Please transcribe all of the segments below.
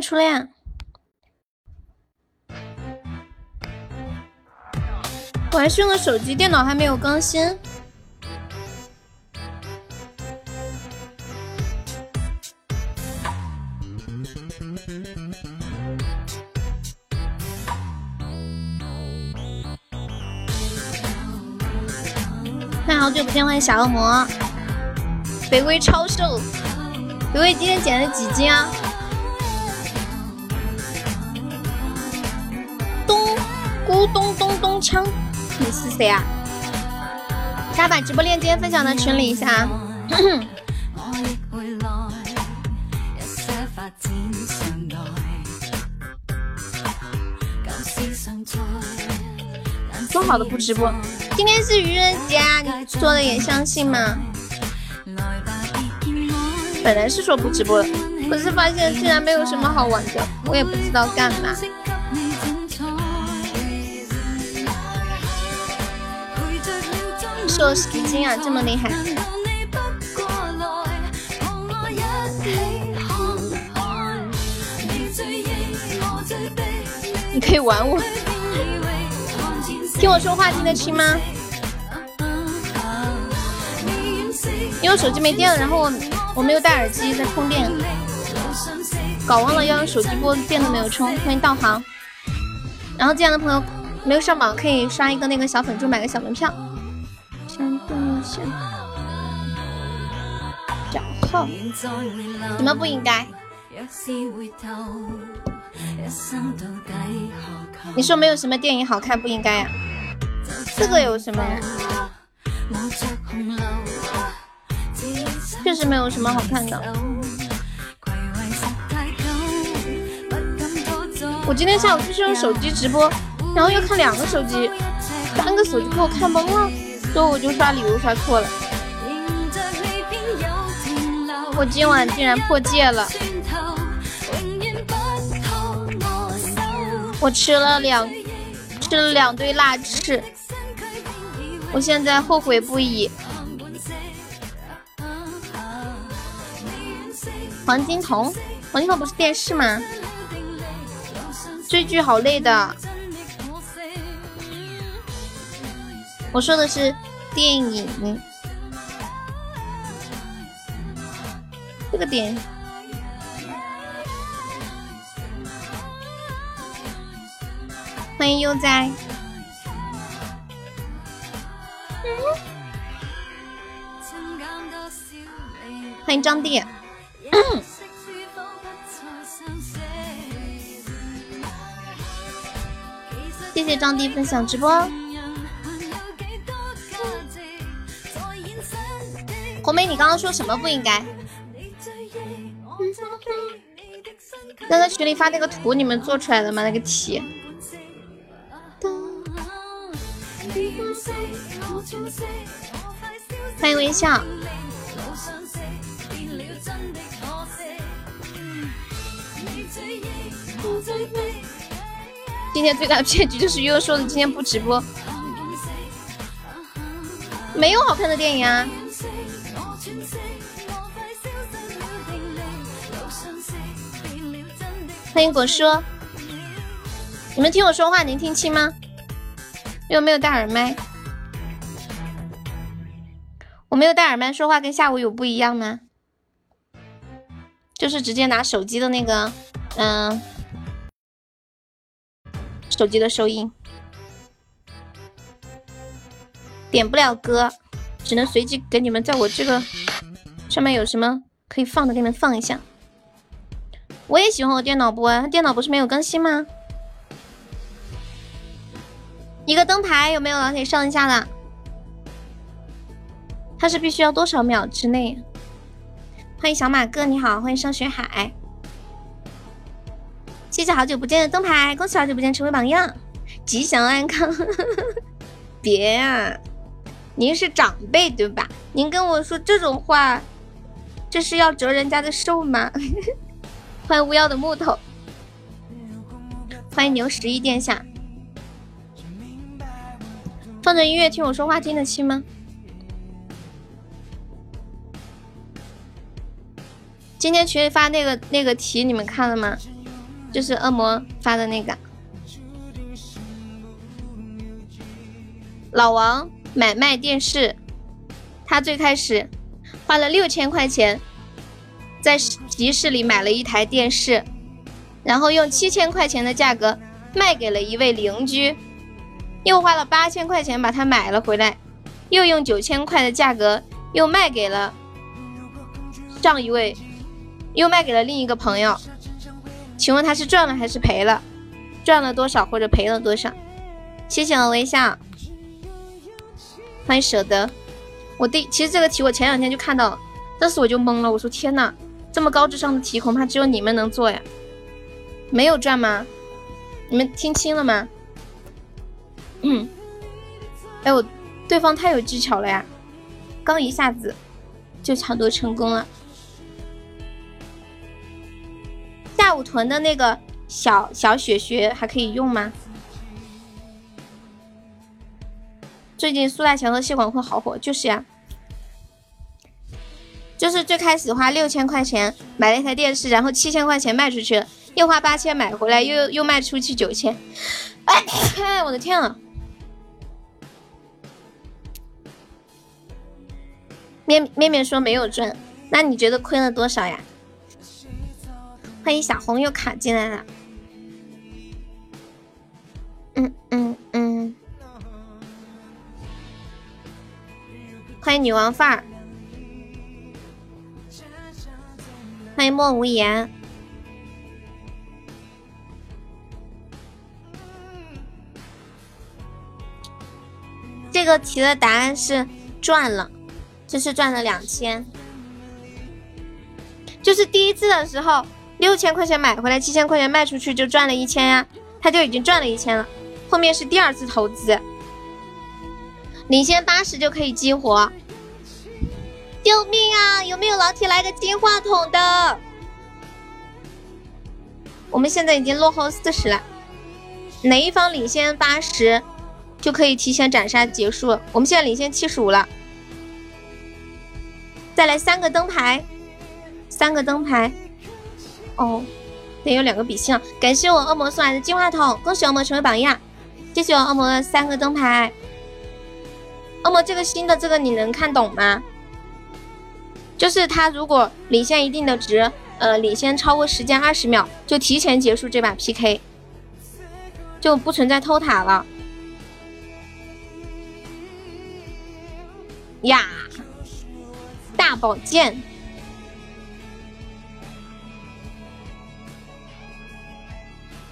初恋。我还是用的手机，电脑还没有更新。欢迎好久不见，欢迎小恶魔，北威超瘦，北威今天减了几斤啊？咕咚咚咚锵，你是谁啊？大家把直播链接分享到群里一下啊！说好的不直播。今天是愚人节啊！你说的也相信吗？本来是说不直播的，可是发现竟然没有什么好玩的，我也不知道干嘛。瘦十斤啊，这么厉害！你可以玩我。听我说话听得清吗？因为手机没电了，然后我我没有戴耳机在充电，搞忘了要用手机播，电都没有充。欢迎道航。然后这样的朋友没有上榜，可以刷一个那个小粉猪，买个小门票。小号。怎么不应该？你说没有什么电影好看，不应该呀？这个有什么？确实没有什么好看的。我今天下午就是用手机直播，然后又看两个手机，三个手机给我看懵了，所以我就刷礼物刷错了。我今晚竟然破戒了，我吃了两吃了两堆辣翅。我现在后悔不已。黄金瞳，黄金瞳不是电视吗？追剧好累的。我说的是电影。这个点。欢迎悠哉。欢迎张弟，谢谢张弟分享直播。红梅，你刚刚说什么不应该？在群里发那个图，你们做出来了吗？那个题。欢迎微笑。今天最大的骗局就是悠悠说的今天不直播，没有好看的电影啊。欢迎果叔，你们听我说话能听清吗？因为没有戴耳麦，我没有戴耳麦说话跟下午有不一样吗？就是直接拿手机的那个，嗯，手机的收音，点不了歌，只能随机给你们在我这个上面有什么可以放的，给你们放一下。我也喜欢我电脑播，电脑不是没有更新吗？一个灯牌有没有老铁上一下的？它是必须要多少秒之内？欢迎小马哥，你好，欢迎上学海，谢谢好久不见的灯牌，恭喜好久不见成为榜样，吉祥安康。别啊，您是长辈对吧？您跟我说这种话，这是要折人家的寿吗？欢迎巫妖的木头，欢迎牛十一殿下。放着音乐听我说话听得清吗？今天群里发那个那个题你们看了吗？就是恶魔发的那个。老王买卖电视，他最开始花了六千块钱在集市里买了一台电视，然后用七千块钱的价格卖给了一位邻居，又花了八千块钱把它买了回来，又用九千块的价格又卖给了上一位，又卖给了另一个朋友。请问他是赚了还是赔了？赚了多少或者赔了多少？谢谢我微笑，欢迎舍得。我第其实这个题我前两天就看到了，当时我就懵了，我说天呐，这么高智商的题恐怕只有你们能做呀？没有赚吗？你们听清了吗？嗯，哎我对方太有技巧了呀，刚一下子就抢夺成功了。下午囤的那个小小雪雪还可以用吗？最近苏大强和谢广坤好火，就是呀，就是最开始花六千块钱买了一台电视，然后七千块钱卖出去了，又花八千买回来，又又卖出去九千，哎，我的天啊！面面面说没有赚，那你觉得亏了多少呀？欢迎小红又卡进来了，嗯嗯嗯，欢迎女王范儿，欢迎莫无言，这个题的答案是赚了，就是赚了两千，就是第一次的时候。六千块钱买回来，七千块钱卖出去就赚了一千呀，他就已经赚了一千了。后面是第二次投资，领先八十就可以激活。救命啊！有没有老铁来个金话筒的？我们现在已经落后四十了，哪一方领先八十就可以提前斩杀结束。我们现在领先七十五了，再来三个灯牌，三个灯牌。哦，得有两个比心啊。感谢我恶魔送来的金话筒，恭喜恶魔成为榜样！谢谢我恶魔的三个灯牌。恶魔这个新的这个你能看懂吗？就是他如果领先一定的值，呃，领先超过时间二十秒，就提前结束这把 PK，就不存在偷塔了。呀，大宝剑。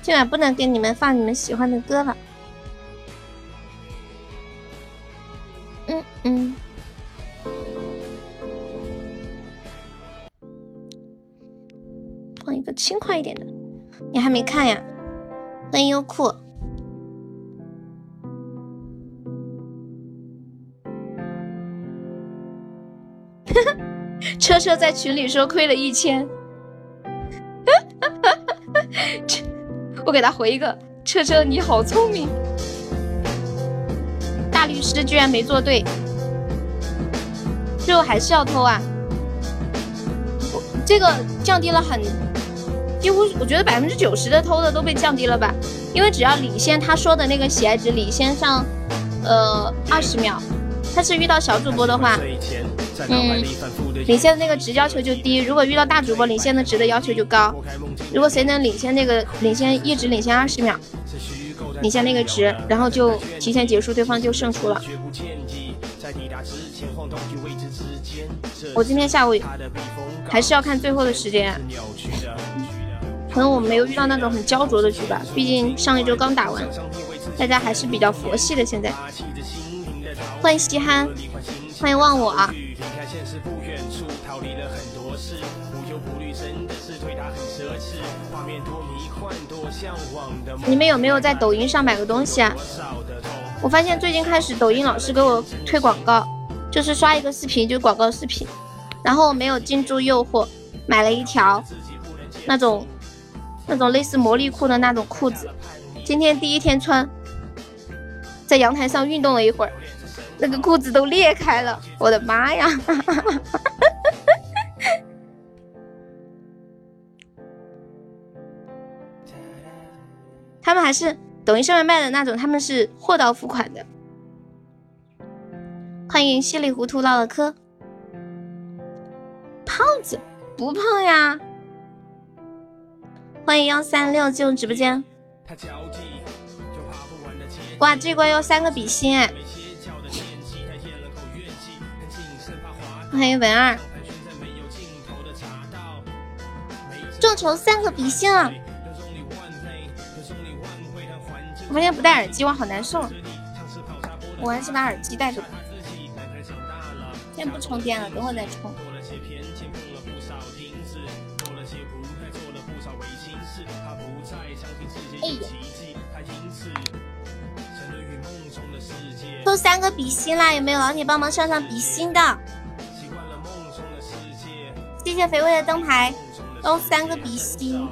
今晚不能给你们放你们喜欢的歌了。嗯嗯，放一个轻快一点的。你还没看呀？欢迎优酷。车车在群里说亏了一千。我给他回一个，车车你好聪明，大律师居然没做对，最后还是要偷啊！这个降低了很，几乎我觉得百分之九十的偷的都被降低了吧？因为只要领先他说的那个喜爱值领先上，呃二十秒，他是遇到小主播的话，嗯，领先的那个值要求就低；如果遇到大主播，领先的值的要求就高。如果谁能领先那个领先一直领先二十秒，领先那个值，然后就提前结束，对方就胜出了。我今天下午还是要看最后的时间，可能我没有遇到那种很焦灼的局吧，毕竟上一周刚打完，大家还是比较佛系的。现在，欢迎稀罕，欢迎忘我啊。你们有没有在抖音上买过东西啊？我发现最近开始抖音老是给我推广告，就是刷一个视频就广告视频，然后我没有禁住诱惑，买了一条那种那种类似魔力裤的那种裤子，今天第一天穿，在阳台上运动了一会儿，那个裤子都裂开了，我的妈呀！他们还是抖音上面卖的那种，他们是货到付款的。欢迎稀里糊涂唠了嗑，胖子不胖呀。欢迎幺三六进入直播间。哇，这关要三个比心哎！欢迎文二，众筹三个比心啊！我发现不戴耳机我好难受，我还是把耳机戴着吧。现在不充电了，等会再充。三个比心啦！有没有老铁帮忙上上比心的？谢谢肥味的灯牌，都三个比心。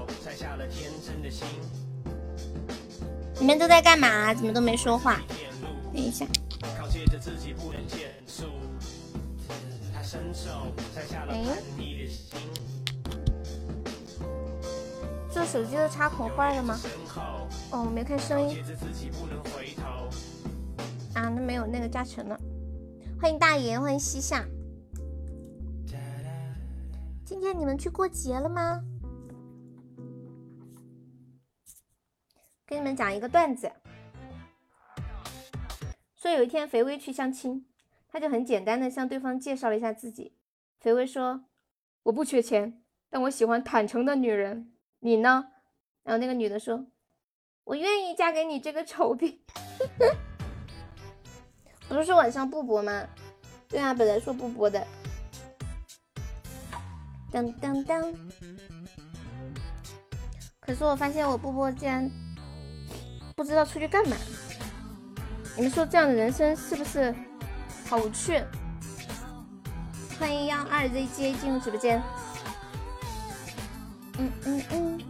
你们都在干嘛？怎么都没说话？等一下。哎，这手机的插孔坏了吗？哦，我没看声音。啊，那没有那个加成了。欢迎大爷，欢迎西夏。今天你们去过节了吗？给你们讲一个段子。说有一天肥威去相亲，他就很简单的向对方介绍了一下自己。肥威说：“我不缺钱，但我喜欢坦诚的女人。你呢？”然后那个女的说。我愿意嫁给你这个丑逼，不是说晚上不播吗？对啊，本来说不播的。当当当！可是我发现我不播竟然不知道出去干嘛。你们说这样的人生是不是好无趣？欢迎幺二 zj 进入直播间。嗯嗯嗯。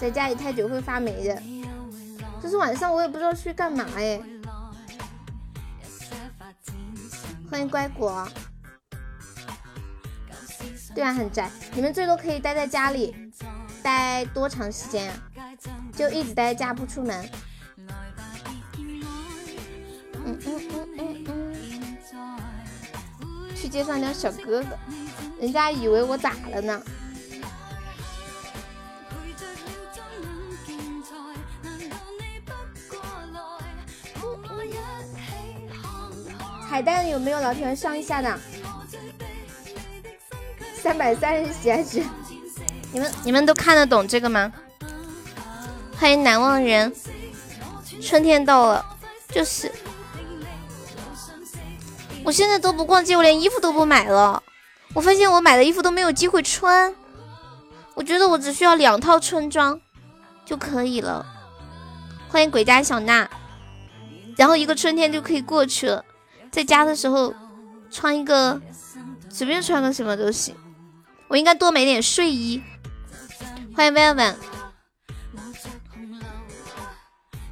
在家里太久会发霉的，就是晚上我也不知道去干嘛哎。欢迎乖果，对啊，很宅。你们最多可以待在家里待多长时间啊？就一直待在家不出门。嗯嗯嗯嗯嗯。去街上撩小哥哥，人家以为我咋了呢？海蛋有没有老铁们上一下的？三百三十喜爱值，你们你们都看得懂这个吗？欢迎难忘人，春天到了，就是，我现在都不逛街，我连衣服都不买了。我发现我买的衣服都没有机会穿，我觉得我只需要两套春装就可以了。欢迎鬼家小娜，然后一个春天就可以过去了。在家的时候穿一个，随便穿个什么都行。我应该多买点睡衣。欢迎 v e l v e。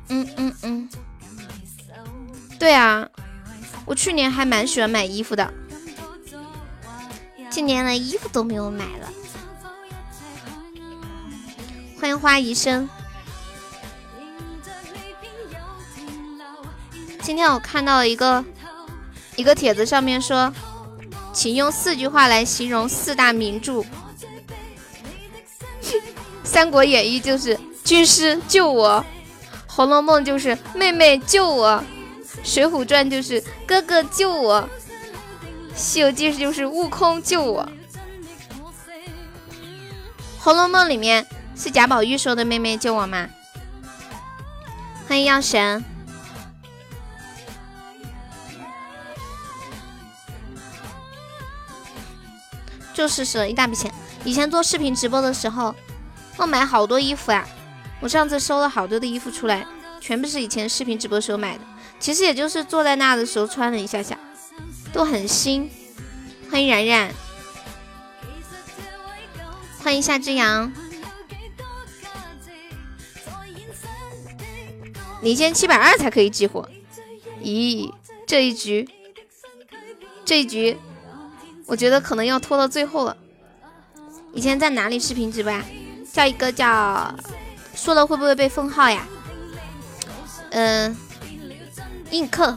嗯嗯嗯。对啊，我去年还蛮喜欢买衣服的，今年连衣服都没有买了。欢迎花医生。今天我看到了一个。一个帖子上面说，请用四句话来形容四大名著。《三国演义》就是军师救我，《红楼梦》就是妹妹救我，《水浒传》就是哥哥救我，《西游记》就是悟空救我。《红楼梦》里面是贾宝玉说的“妹妹救我”吗？欢迎药神。就是省了一大笔钱。以前做视频直播的时候，我买好多衣服呀。我上次收了好多的衣服出来，全部是以前视频直播时候买的。其实也就是坐在那的时候穿了一下下，都很新。欢迎冉冉，欢迎夏之阳。领先七百二才可以激活。咦，这一局，这一局。我觉得可能要拖到最后了，以前在哪里视频直播？叫一个叫说了会不会被封号呀？嗯，映客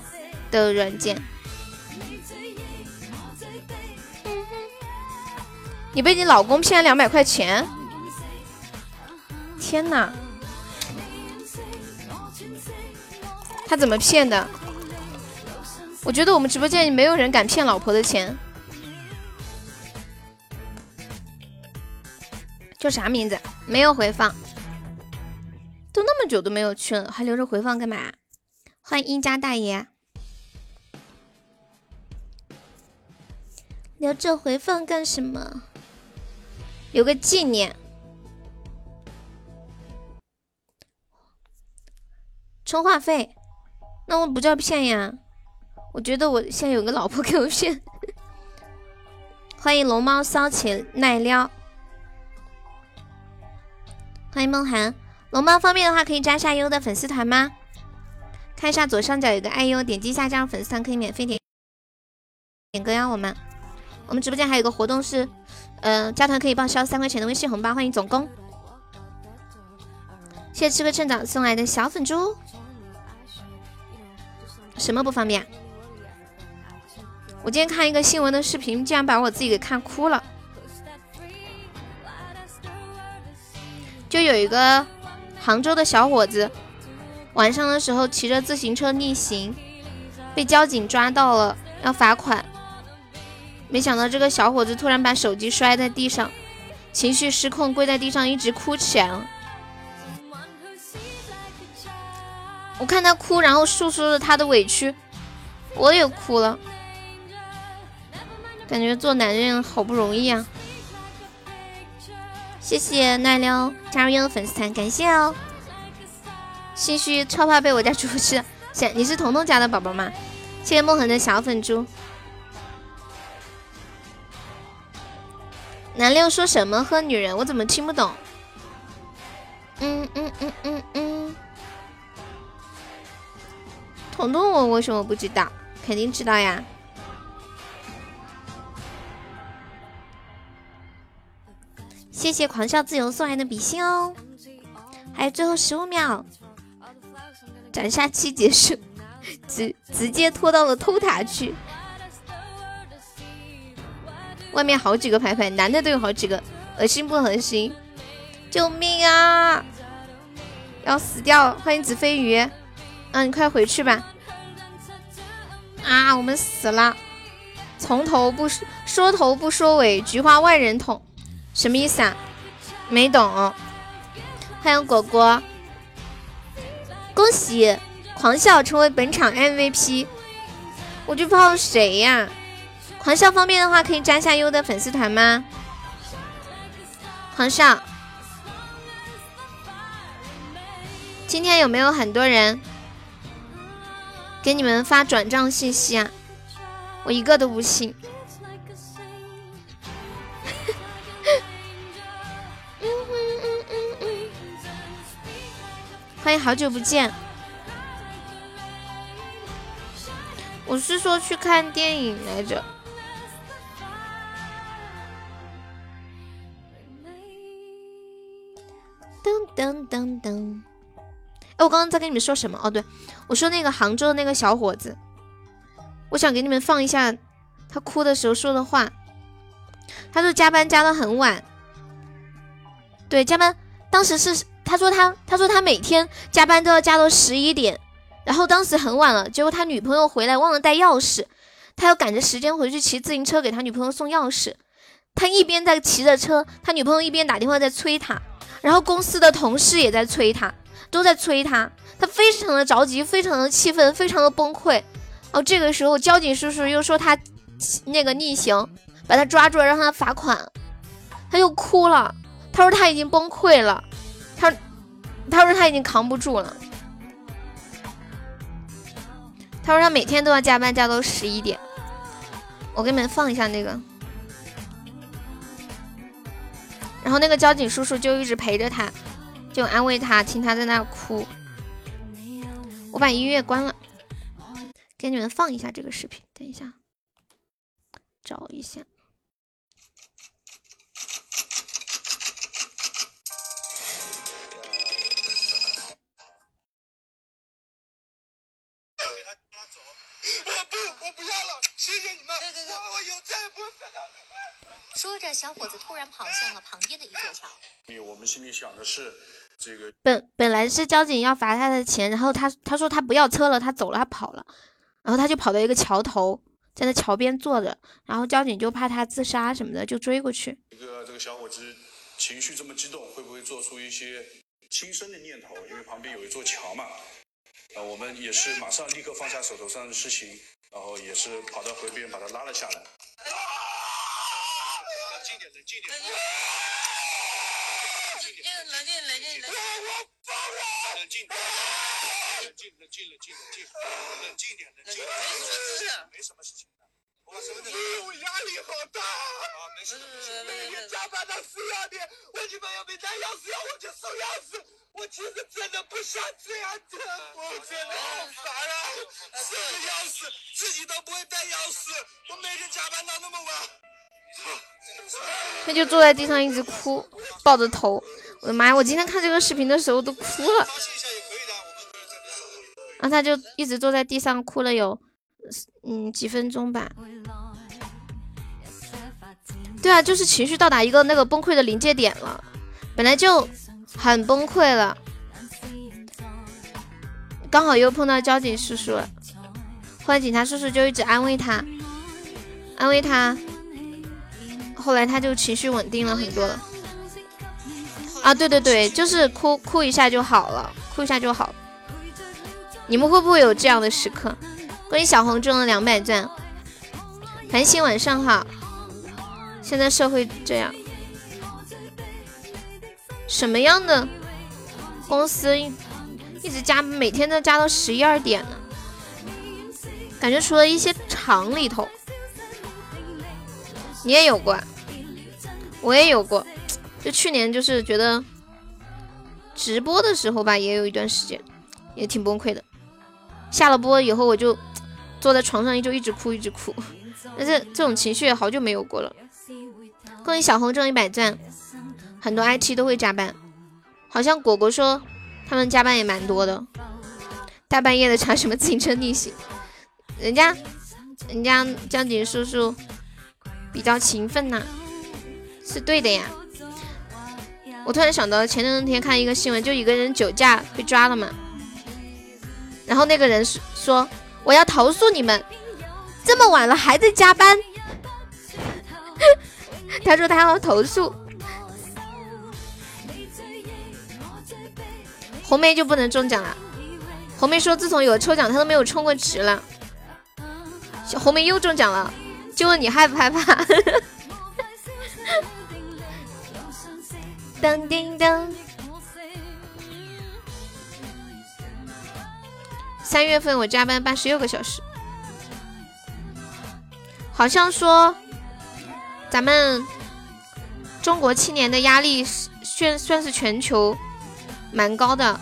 的软件。你被你老公骗了两百块钱？天哪！他怎么骗的？我觉得我们直播间里没有人敢骗老婆的钱。叫啥名字？没有回放，都那么久都没有去了，还留着回放干嘛？欢迎殷家大爷，留着回放干什么？有个纪念。充话费，那我不叫骗呀。我觉得我现在有个老婆给我骗。欢迎龙猫骚起奈撩。欢迎梦涵，龙猫方便的话可以加下优的粉丝团吗？看一下左上角有个爱优，点击一下加入粉丝团可以免费点点歌呀。我们我们直播间还有个活动是，呃，加团可以报销三块钱的微信红包。欢迎总工，谢谢吃个趁早送来的小粉猪。什么不方便？我今天看一个新闻的视频，竟然把我自己给看哭了。就有一个杭州的小伙子，晚上的时候骑着自行车逆行，被交警抓到了，要罚款。没想到这个小伙子突然把手机摔在地上，情绪失控，跪在地上一直哭起来了。我看他哭，然后诉说着他的委屈，我也哭了，感觉做男人好不容易啊。谢谢奈撩加入粉丝团，感谢哦。心虚超怕被我家猪吃，谢你是彤彤家的宝宝吗？谢谢梦恒的小粉猪。南六说什么喝女人？我怎么听不懂？嗯嗯嗯嗯嗯。彤彤，我为什么不知道？肯定知道呀。谢谢狂笑自由送来的比心哦，还有最后十五秒，斩杀期结束，直直接拖到了偷塔去。外面好几个牌牌，男的都有好几个，恶心不恶心？救命啊！要死掉！欢迎紫飞鱼，嗯，你快回去吧。啊，我们死了！从头不说，说头不说尾，菊花万人捅。什么意思啊？没懂。欢迎果果，恭喜狂笑成为本场 MVP。我就道谁呀？狂笑方便的话可以加下优的粉丝团吗？狂笑，今天有没有很多人给你们发转账信息啊？我一个都不信。欢迎好久不见，我是说去看电影来着。噔噔噔噔，哎，我刚刚在跟你们说什么？哦，对，我说那个杭州的那个小伙子，我想给你们放一下他哭的时候说的话。他说加班加到很晚，对，加班当时是。他说他他说他每天加班都要加到十一点，然后当时很晚了，结果他女朋友回来忘了带钥匙，他要赶着时间回去骑自行车给他女朋友送钥匙。他一边在骑着车，他女朋友一边打电话在催他，然后公司的同事也在催他，都在催他，他非常的着急，非常的气愤，非常的崩溃。哦，这个时候交警叔叔又说他那个逆行，把他抓住了，让他罚款，他又哭了，他说他已经崩溃了。他说他已经扛不住了。他说他每天都要加班加到十一点。我给你们放一下那个。然后那个交警叔叔就一直陪着他，就安慰他，听他在那哭。我把音乐关了，给你们放一下这个视频。等一下，找一下。谢谢你们。说着，小伙子突然跑向了旁边的一座桥。我们心里想的是，这个本本来是交警要罚他的钱，然后他他说他不要车了，他走了，他跑了，然后他就跑到一个桥头，在那桥边坐着，然后交警就怕他自杀什么的，就追过去。这个这个小伙子情绪这么激动，会不会做出一些轻生的念头？因为旁边有一座桥嘛。呃，我们也是马上立刻放下手头上的事情，然后也是跑到河边把他拉了下来。冷静点，冷静点。冷静，冷静，冷静。我疯了！冷静，冷静，冷静，冷静，冷静，冷静点，冷静。没什么事情，没什么事情。我我压力好大啊！没事，每天加班到四五点，我女朋友没带钥匙，要我去送钥匙。我其实真的不想这样子，我真的好烦啊！送个钥匙，自己都不会带钥匙，我每天加班到那么晚。他就坐在地上一直哭，抱着头。我的妈呀！我今天看这个视频的时候都哭了。然后他就一直坐在地上哭了有嗯几分钟吧。对啊，就是情绪到达一个那个崩溃的临界点了，本来就。很崩溃了，刚好又碰到交警叔叔，后来警察叔叔就一直安慰他，安慰他，后来他就情绪稳定了很多了。啊，对对对，就是哭哭一下就好了，哭一下就好。你们会不会有这样的时刻？恭喜小红中了两百钻，繁星晚上好。现在社会这样。什么样的公司一直加，每天都加到十一二点呢？感觉除了一些厂里头，你也有过，我也有过。就去年就是觉得直播的时候吧，也有一段时间也挺崩溃的。下了播以后，我就坐在床上就一直哭，一直哭。但是这种情绪也好久没有过了。恭喜小红中一百钻。很多 IT 都会加班，好像果果说他们加班也蛮多的，大半夜的查什么自行车逆行？人家人家江景叔叔比较勤奋呐，是对的呀。我突然想到前两天看一个新闻，就一个人酒驾被抓了嘛，然后那个人说我要投诉你们，这么晚了还在加班，他说他要投诉。红梅就不能中奖了。红梅说，自从有了抽奖，她都没有充过值了。小红梅又中奖了，就问你害不害怕？当叮当。三月份我加班八十六个小时，好像说咱们中国青年的压力算算是全球。蛮高的，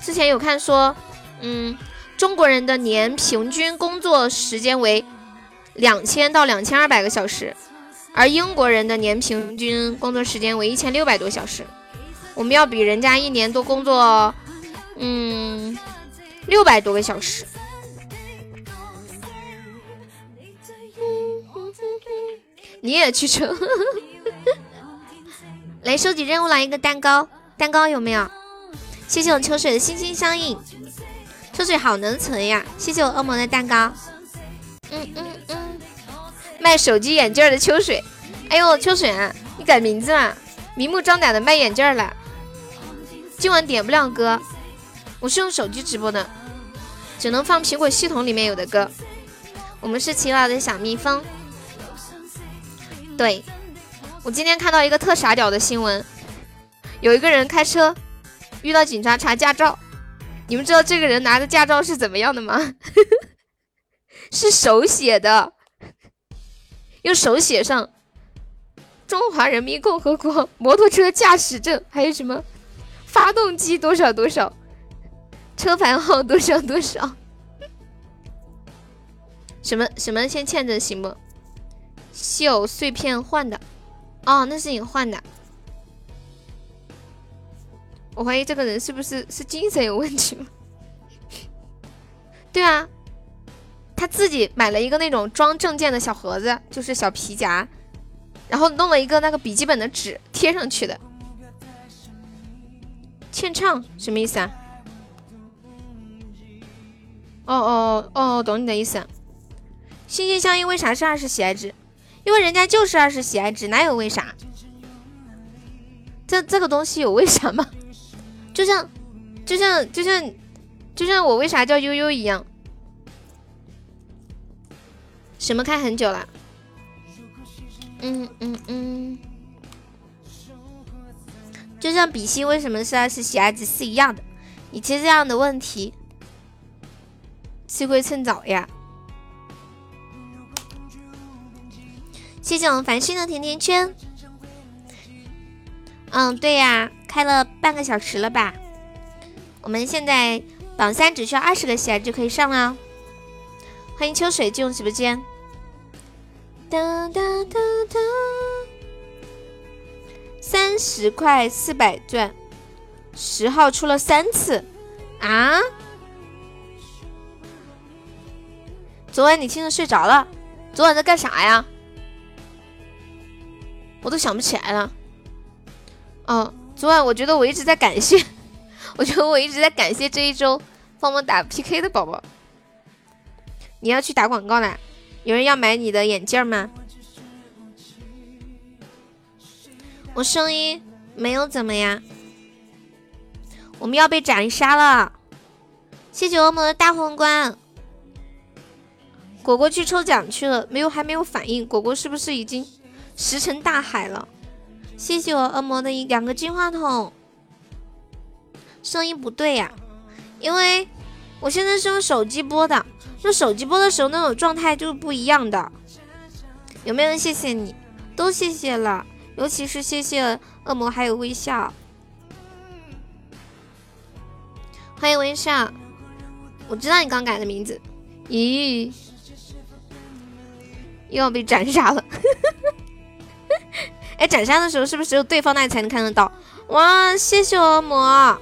之前有看说，嗯，中国人的年平均工作时间为两千到两千二百个小时，而英国人的年平均工作时间为一千六百多小时，我们要比人家一年多工作，嗯，六百多个小时。你也去抽，来收集任务来一个蛋糕。蛋糕有没有？谢谢我秋水的心心相印，秋水好能存呀！谢谢我恶魔的蛋糕。嗯嗯嗯，卖手机眼镜的秋水，哎呦秋水，你改名字了，明目张胆的卖眼镜了。今晚点不了歌，我是用手机直播的，只能放苹果系统里面有的歌。我们是勤劳的小蜜蜂。对，我今天看到一个特傻屌的新闻。有一个人开车遇到警察查驾照，你们知道这个人拿的驾照是怎么样的吗？是手写的，用手写上“中华人民共和国摩托车驾驶证”，还有什么发动机多少多少，车牌号多少多少，什么什么先欠着行不？稀有碎片换的，哦，那是你换的。我怀疑这个人是不是是精神有问题吗？对啊，他自己买了一个那种装证件的小盒子，就是小皮夹，然后弄了一个那个笔记本的纸贴上去的。欠唱什么意思啊？哦哦哦哦，懂你的意思。心心相印为啥是二十喜爱值？因为人家就是二十喜爱值，哪有为啥？这这个东西有为啥吗？就像就像就像就像我为啥叫悠悠一样。什么开很久了？嗯嗯嗯。就像比心为什么是二十喜爱值是一样的。你提这样的问题，吃亏趁早呀。谢谢我们繁星的甜甜圈。嗯，对呀，开了半个小时了吧？我们现在榜三只需要二十个喜爱就可以上了。欢迎秋水进入直播间。哒哒哒哒，三十块四百钻，十号出了三次啊！昨晚你听着睡着了？昨晚在干啥呀？我都想不起来了。哦，昨晚我觉得我一直在感谢，我觉得我一直在感谢这一周帮我打 PK 的宝宝。你要去打广告啦？有人要买你的眼镜吗？我声音没有怎么呀？我们要被斩杀了！谢谢恶魔的大皇冠。果果去抽奖去了，没有还没有反应。果果是不是已经？石沉大海了，谢谢我恶魔的一两个金话筒，声音不对呀，因为我现在是用手机播的，用手机播的时候那种状态就是不一样的。有没有人谢谢你？都谢谢了，尤其是谢谢恶魔还有微笑，欢迎微笑，我知道你刚改的名字，咦，又要被斩杀了。哎，斩杀的时候是不是只有对方那里才能看得到？哇，谢谢恶魔！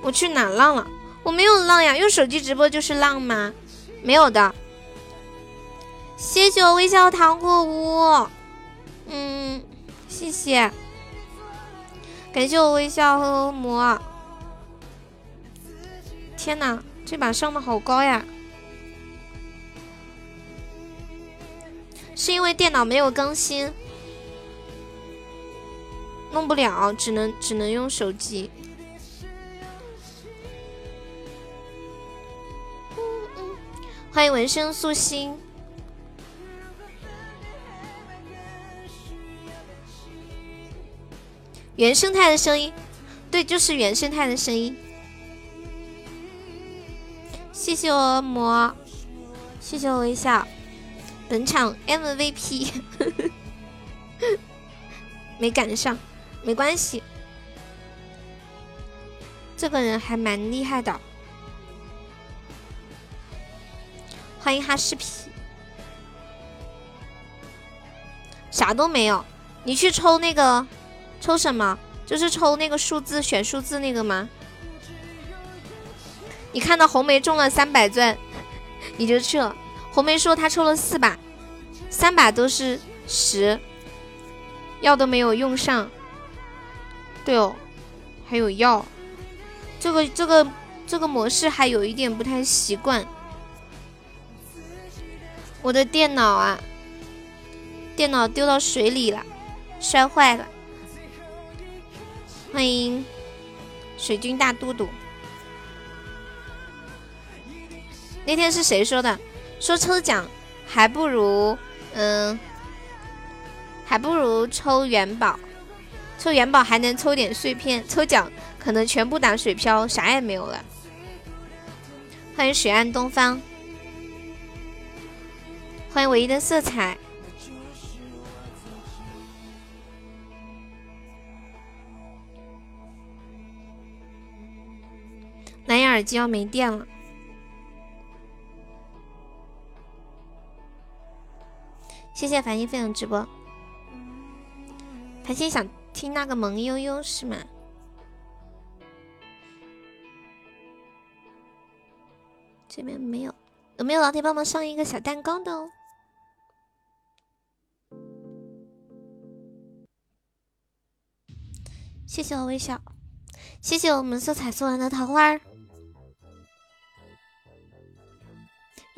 我去哪浪了？我没有浪呀，用手机直播就是浪吗？没有的。谢谢我微笑糖果屋，嗯，谢谢，感谢我微笑和恶魔。天哪，这把上的好高呀！是因为电脑没有更新。弄不了，只能只能用手机。欢迎纹身素心，原生态的声音，对，就是原生态的声音。谢谢我恶魔，谢谢我微笑，本场 MVP，没赶上。没关系，这个人还蛮厉害的。欢迎哈士皮，啥都没有。你去抽那个，抽什么？就是抽那个数字，选数字那个吗？你看到红梅中了三百钻，你就去了。红梅说她抽了四把，三把都是十，药都没有用上。对哦，还有药，这个这个这个模式还有一点不太习惯。我的电脑啊，电脑丢到水里了，摔坏了。欢迎水军大都督。那天是谁说的？说抽奖还不如嗯，还不如抽元宝。抽元宝还能抽点碎片，抽奖可能全部打水漂，啥也没有了。欢迎水岸东方，欢迎唯一的色彩。蓝牙耳机要没电了，谢谢繁星飞的直播，繁星想。听那个萌悠悠是吗？这边没有，有没有老铁帮忙上一个小蛋糕的哦？谢谢我微笑，谢谢我们色彩送来的桃花儿。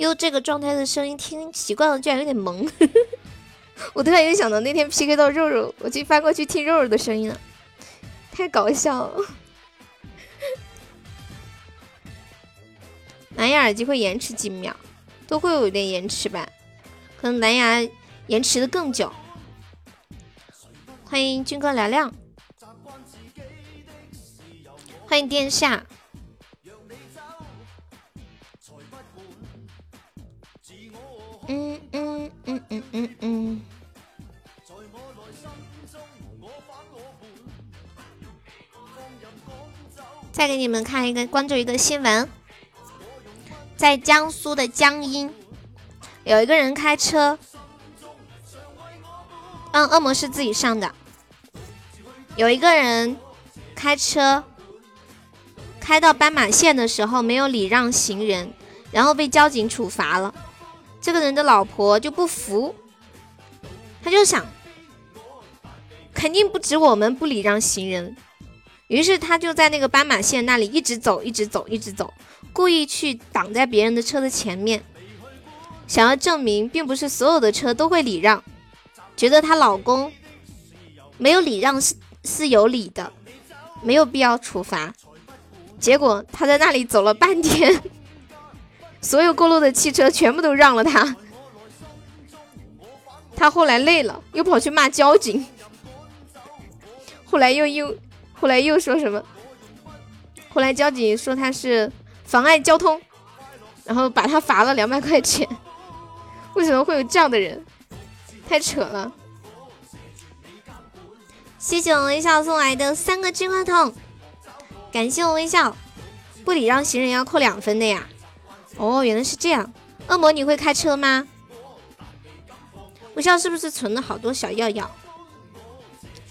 哟，这个状态的声音听习惯了，居然有点萌。我突然又想到那天 PK 到肉肉，我去翻过去听肉肉的声音了，太搞笑了。蓝牙耳机会延迟几秒，都会有一点延迟吧？可能蓝牙延迟的更久。欢迎军哥嘹亮。欢迎殿下。嗯嗯嗯嗯嗯。再给你们看一个，关注一个新闻，在江苏的江阴，有一个人开车，嗯，恶魔是自己上的，有一个人开车。开到斑马线的时候没有礼让行人，然后被交警处罚了。这个人的老婆就不服，他就想，肯定不止我们不礼让行人。于是他就在那个斑马线那里一直走，一直走，一直走，故意去挡在别人的车的前面，想要证明并不是所有的车都会礼让，觉得她老公没有礼让是是有理的，没有必要处罚。结果他在那里走了半天，所有过路的汽车全部都让了他。他后来累了，又跑去骂交警。后来又又，后来又说什么？后来交警说他是妨碍交通，然后把他罚了两百块钱。为什么会有这样的人？太扯了！谢谢我微笑送来的三个金话筒。感谢我微笑，不礼让行人要扣两分的呀。哦，原来是这样。恶魔，你会开车吗？微笑是不是存了好多小药药？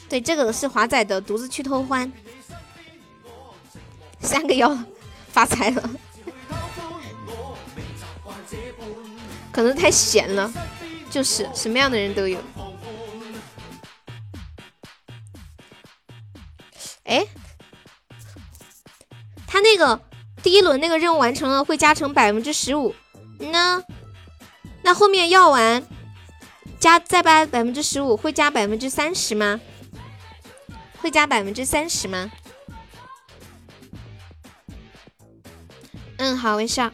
对，这个是华仔的独自去偷欢，三个药发财了。可能太闲了，就是什么样的人都有。哎。他那个第一轮那个任务完成了会加成百分之十五，那那后面要完加再加百分之十五会加百分之三十吗？会加百分之三十吗？嗯，好，微笑。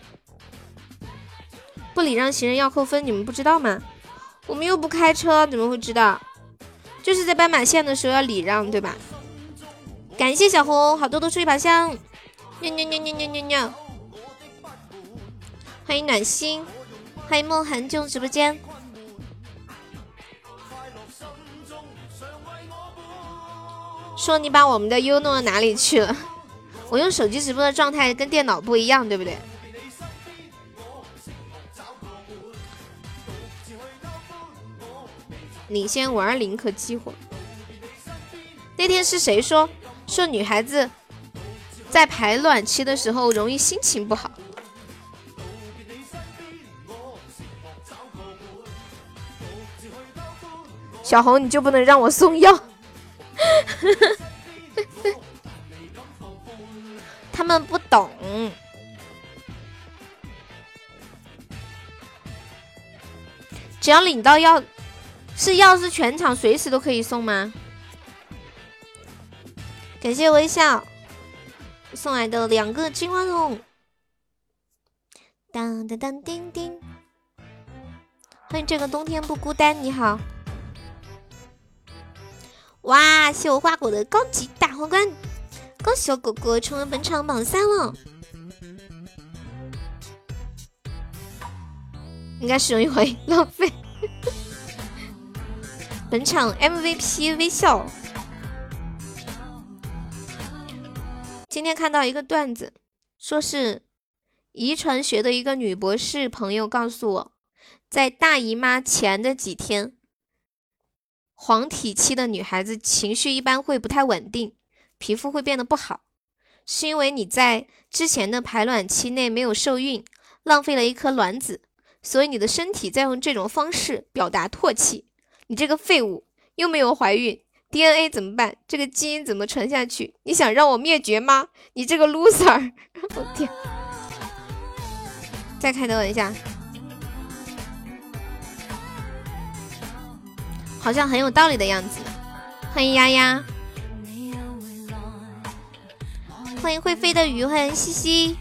不礼让行人要扣分，你们不知道吗？我们又不开车，怎么会知道？就是在斑马线的时候要礼让，对吧？感谢小红，好多多出一把香。喵喵喵喵喵喵喵！欢迎暖心，欢迎梦寒进入直播间。说你把我们的 U 弄到哪里去了？我用手机直播的状态跟电脑不一样，对不对？领先五二零可激活。那天是谁说说女孩子？在排卵期的时候容易心情不好，小红你就不能让我送药？他们不懂，只要领到药，是药是全场随时都可以送吗？感谢微笑。送来的两个金话筒，当当当叮叮，欢迎这个冬天不孤单，你好，哇，谢我花果的高级大皇冠，恭喜我果果成为本场榜三了，应该使用一回浪费，本场 MVP 微笑。今天看到一个段子，说是遗传学的一个女博士朋友告诉我，在大姨妈前的几天，黄体期的女孩子情绪一般会不太稳定，皮肤会变得不好，是因为你在之前的排卵期内没有受孕，浪费了一颗卵子，所以你的身体在用这种方式表达唾弃。你这个废物，又没有怀孕，DNA 怎么办？这个基因怎么传下去？你想让我灭绝吗？你这个 loser！我天！再开灯一下，好像很有道理的样子。欢迎丫丫，欢迎会飞的鱼，欢迎西西，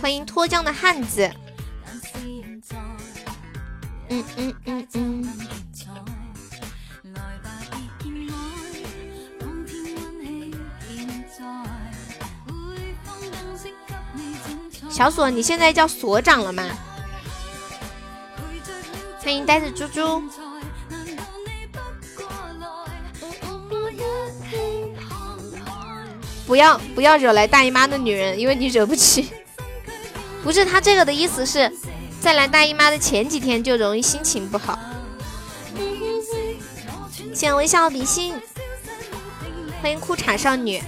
欢迎脱缰的汉子。小锁，你现在叫所长了吗？欢迎呆子猪猪。不要不要惹来大姨妈的女人，因为你惹不起。不是他这个的意思是，在来大姨妈的前几天就容易心情不好。谢微笑比心，欢迎裤衩少女。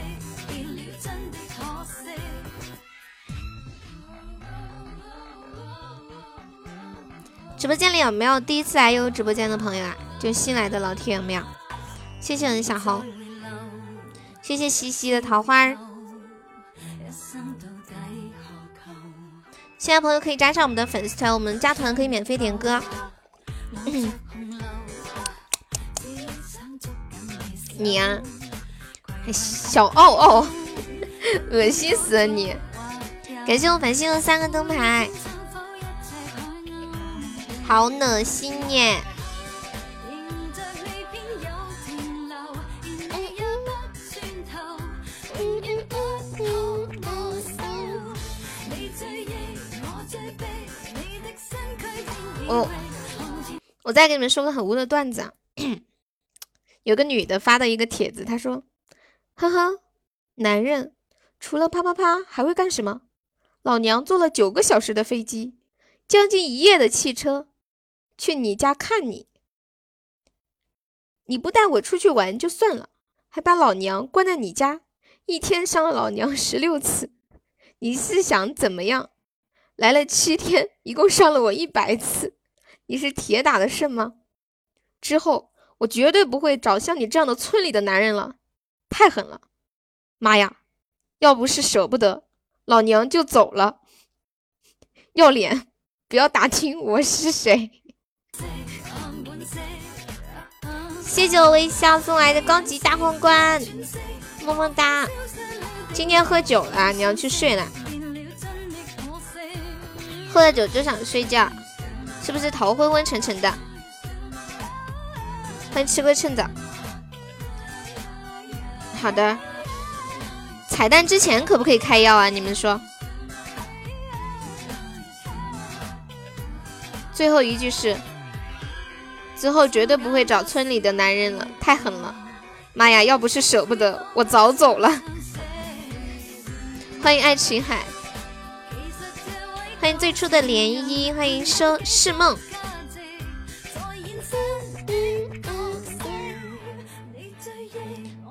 直播间里有没有第一次来悠悠直播间的朋友啊？就新来的老铁有没有？谢谢我的小红，谢谢西西的桃花。现在朋友可以加上我们的粉丝团，我们加团可以免费点歌。你呀，小傲傲，恶心死了你！感谢我繁星的三个灯牌。好恶心耶！我我再给你们说个很污的段子啊！有个女的发的一个帖子，她说：“呵呵，男人除了啪啪啪还会干什么？老娘坐了九个小时的飞机，将近一夜的汽车。”去你家看你，你不带我出去玩就算了，还把老娘关在你家，一天伤了老娘十六次，你是想怎么样？来了七天，一共伤了我一百次，你是铁打的肾吗？之后我绝对不会找像你这样的村里的男人了，太狠了！妈呀，要不是舍不得，老娘就走了。要脸，不要打听我是谁。谢谢我微笑送来的高级大皇冠，么么哒！今天喝酒了，你要去睡了。喝了酒就想睡觉，是不是头昏昏沉沉的？欢迎吃亏趁早。好的，彩蛋之前可不可以开药啊？你们说。最后一句是。之后绝对不会找村里的男人了，太狠了！妈呀，要不是舍不得，我早走了。欢迎爱琴海，欢迎最初的涟漪，欢迎收是梦。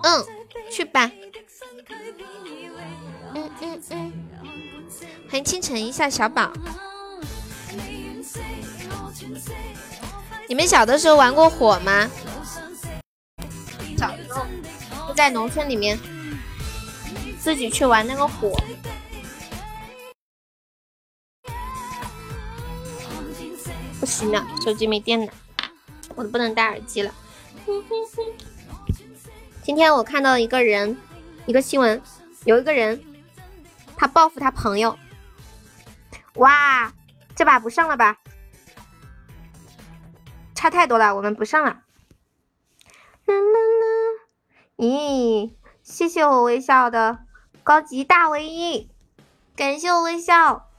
嗯，去吧。嗯嗯嗯。欢迎清晨一下小宝。你们小的时候玩过火吗？小时候就在农村里面自己去玩那个火。不行了，手机没电了，我都不能戴耳机了。今天我看到一个人，一个新闻，有一个人他报复他朋友。哇，这把不上了吧？差太多了，我们不上了。啦啦啦！咦，谢谢我微笑的高级大唯一，感谢我微笑，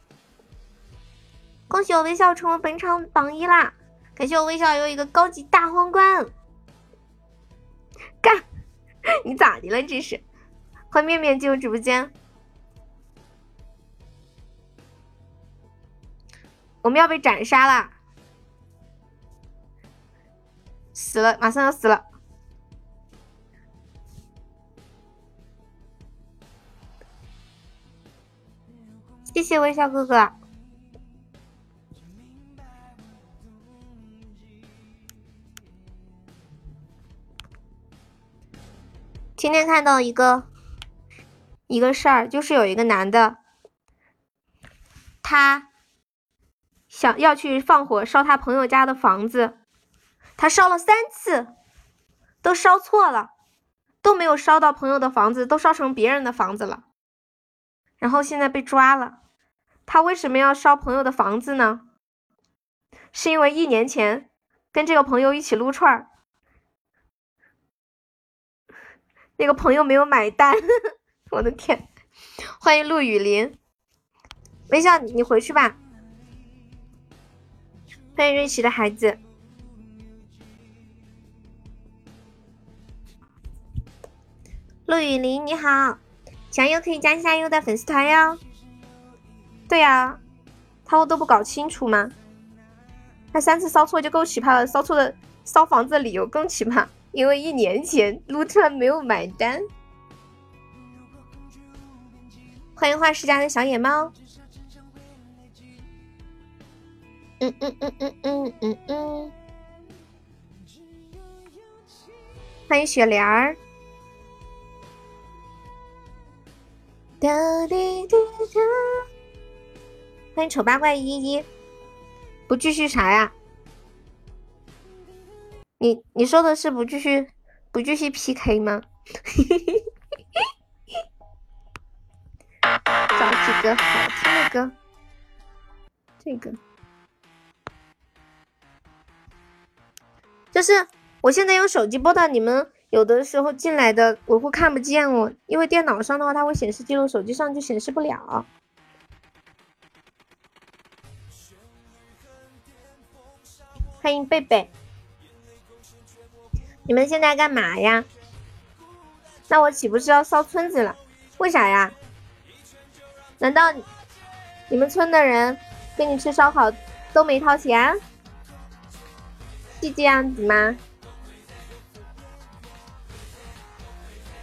恭喜我微笑成为本场榜一啦！感谢我微笑有一个高级大皇冠，干！你咋的了？这是？欢迎面面进入直播间，我们要被斩杀了。死了，马上要死了！谢谢微笑哥哥。今天看到一个一个事儿，就是有一个男的，他想要去放火烧他朋友家的房子，他烧了三次，都烧错了，都没有烧到朋友的房子，都烧成别人的房子了，然后现在被抓了。他为什么要烧朋友的房子呢？是因为一年前跟这个朋友一起撸串儿。那个朋友没有买单，我的天！欢迎陆雨林，微笑，你回去吧。欢迎瑞奇的孩子，陆雨林你好，想优可以加一下优的粉丝团哟。对呀，他们都不搞清楚吗？他三次烧错就够奇葩了，烧错的烧房子的理由更奇葩。因为一年前撸串没有买单。欢迎画世家的小野猫。嗯嗯嗯嗯嗯嗯嗯。欢迎雪莲儿。哒滴滴哒。欢迎丑八怪依依。不继续啥呀？你你说的是不继续不继续 PK 吗？找几个好听的歌，这个就是我现在用手机播的，你们有的时候进来的我会看不见哦，因为电脑上的话它会显示记录，手机上就显示不了。欢迎贝贝。你们现在干嘛呀？那我岂不是要烧村子了？为啥呀？难道你们村的人跟你吃烧烤都没掏钱？是这样子吗？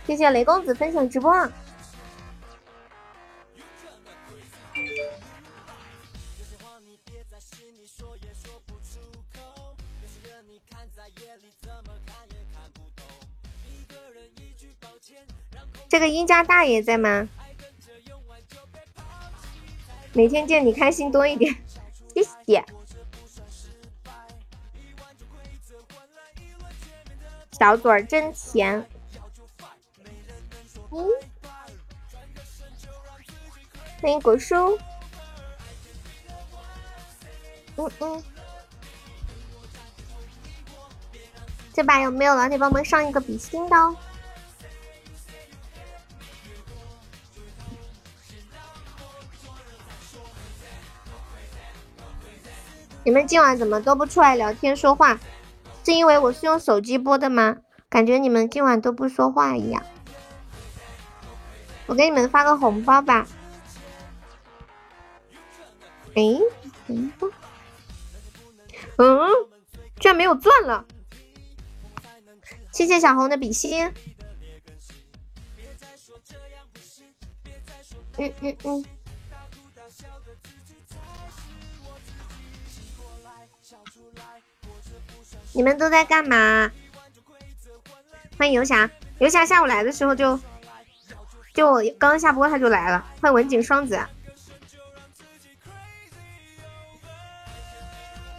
谢谢雷公子分享直播。这个殷家大爷在吗？每天见你开心多一点，谢谢。小嘴儿真甜。嗯，欢迎果叔。嗯嗯，这把有没有老铁帮忙上一个比心的哦？你们今晚怎么都不出来聊天说话？是因为我是用手机播的吗？感觉你们今晚都不说话一样。我给你们发个红包吧。哎，红包。嗯，居然没有钻了。谢谢小红的比心。嗯嗯嗯。你们都在干嘛？欢迎游侠，游侠下午来的时候就就我刚下播他就来了。欢迎文景双子，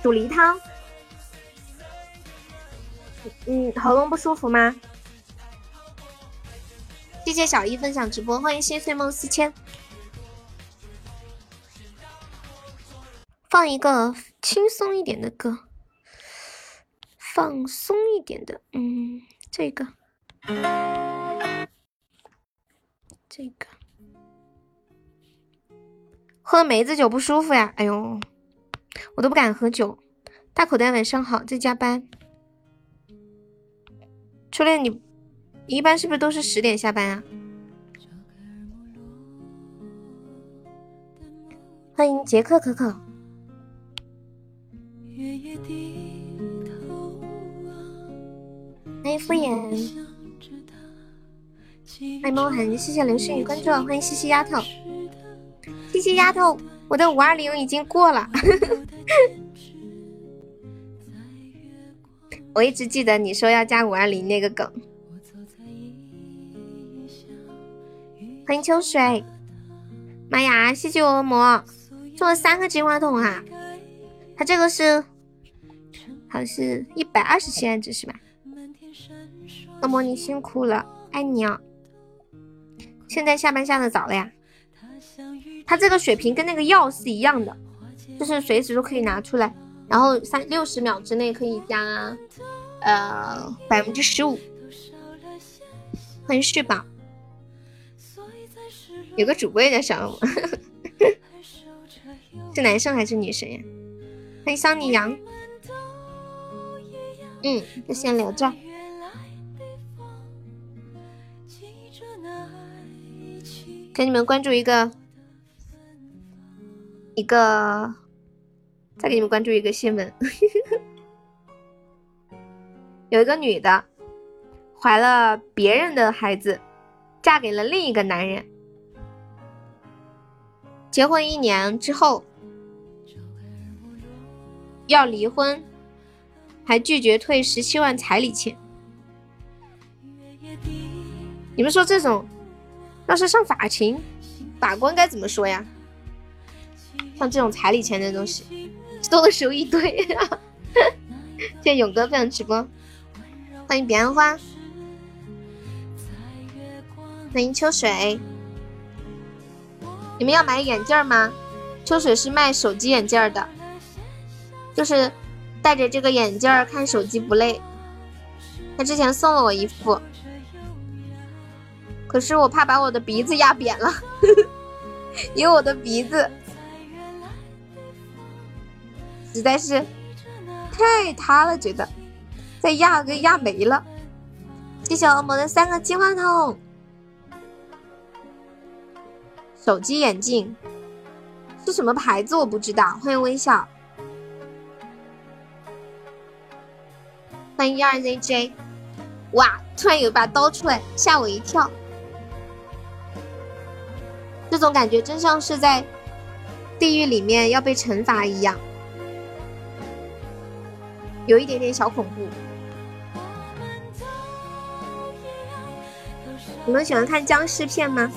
煮梨汤。嗯，喉咙不舒服吗？谢谢小一分享直播，欢迎心碎梦思千。放一个轻松一点的歌。放松一点的，嗯，这个，这个，喝梅子酒不舒服呀？哎呦，我都不敢喝酒。大口袋晚上好，在加班。初恋，你你一般是不是都是十点下班啊？欢迎杰克可可。欢迎敷衍，欢迎梦痕，谢谢流星雨关注，欢迎西西丫头，谢谢丫头，我的五二零已经过了。我一直记得你说要加五二零那个梗。欢迎秋水，妈呀！谢谢我恶魔送了三个金话筒啊！他这个是好像是一百二十千值是吧？恶魔你辛苦了，爱你哦！现在下班下的早了呀？他这个血瓶跟那个药是一样的，就是随时都可以拿出来，然后三六十秒之内可以加呃百分之十五。欢迎旭宝，有个主播也在想我，是男生还是女生呀？欢迎桑尼羊，嗯，就先留着。给你们关注一个，一个，再给你们关注一个新闻，有一个女的怀了别人的孩子，嫁给了另一个男人，结婚一年之后要离婚，还拒绝退十七万彩礼钱。你们说这种？要是上法庭，法官该怎么说呀？像这种彩礼钱的东西，多的时候一堆。谢谢勇哥分享直播，欢迎彼岸花，欢迎秋水。你们要买眼镜吗？秋水是卖手机眼镜的，就是戴着这个眼镜看手机不累。他之前送了我一副。可是我怕把我的鼻子压扁了，因为我的鼻子实在是太塌了，觉得再压给压没了。谢谢恶魔的三个金话筒，手机眼镜是什么牌子我不知道。欢迎微笑，欢迎一二 zj，哇！突然有一把刀出来，吓我一跳。这种感觉真像是在地狱里面要被惩罚一样，有一点点小恐怖。你们喜欢看僵尸片吗？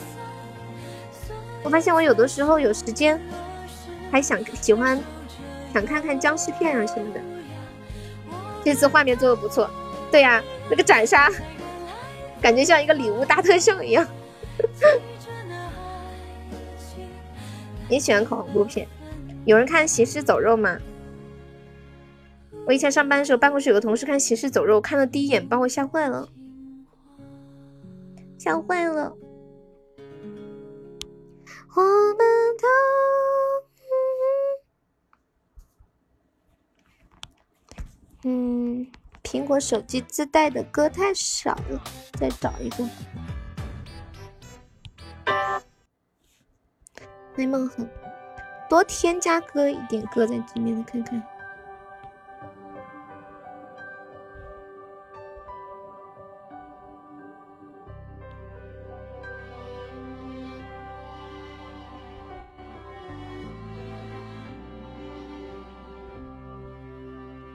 我发现我有的时候有时间，还想喜欢想看看僵尸片啊什么的。这次画面做的不错，对呀，那个斩杀感觉像一个礼物大特效一样。你喜欢恐怖片？有人看《行尸走肉》吗？我以前上班的时候，办公室有个同事看《行尸走肉》，看到第一眼把我吓坏了，吓坏了。我们都……嗯，苹果手机自带的歌太少了，再找一个。美梦很多，添加歌一点歌在里面，看看。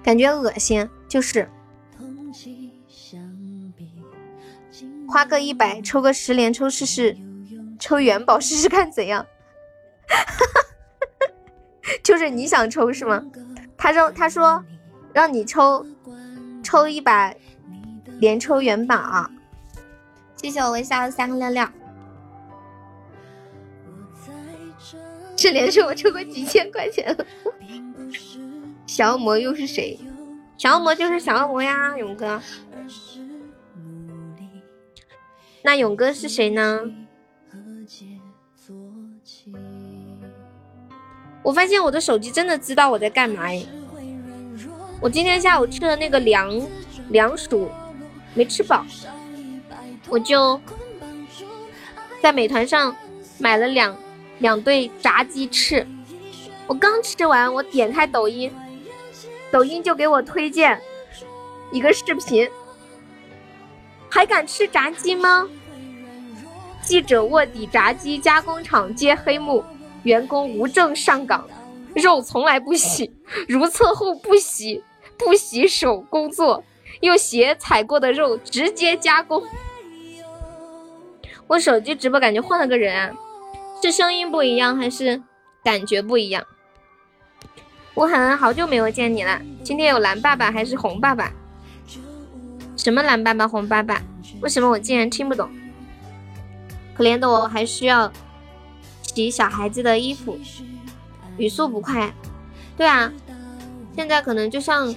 感觉恶心，就是花个一百抽个十连抽试试，抽元宝试试看怎样。哈 哈就是你想抽是吗？他说他说让你抽抽一把连抽元宝，啊谢谢我微笑的三个亮亮。这连抽我抽过几千块钱了。小恶魔又是谁？小恶魔就是小恶魔呀，勇哥。那勇哥是谁呢？我发现我的手机真的知道我在干嘛哎！我今天下午吃了那个凉凉薯，没吃饱，我就在美团上买了两两对炸鸡翅。我刚吃完，我点开抖音，抖音就给我推荐一个视频，还敢吃炸鸡吗？记者卧底炸鸡加工厂揭黑幕。员工无证上岗，肉从来不洗，如厕后不洗，不洗手工作，用鞋踩过的肉直接加工。我手机直播感觉换了个人啊，是声音不一样还是感觉不一样？我很好久没有见你了，今天有蓝爸爸还是红爸爸？什么蓝爸爸红爸爸？为什么我竟然听不懂？可怜的我还需要洗小孩子的衣服，语速不快。对啊，现在可能就像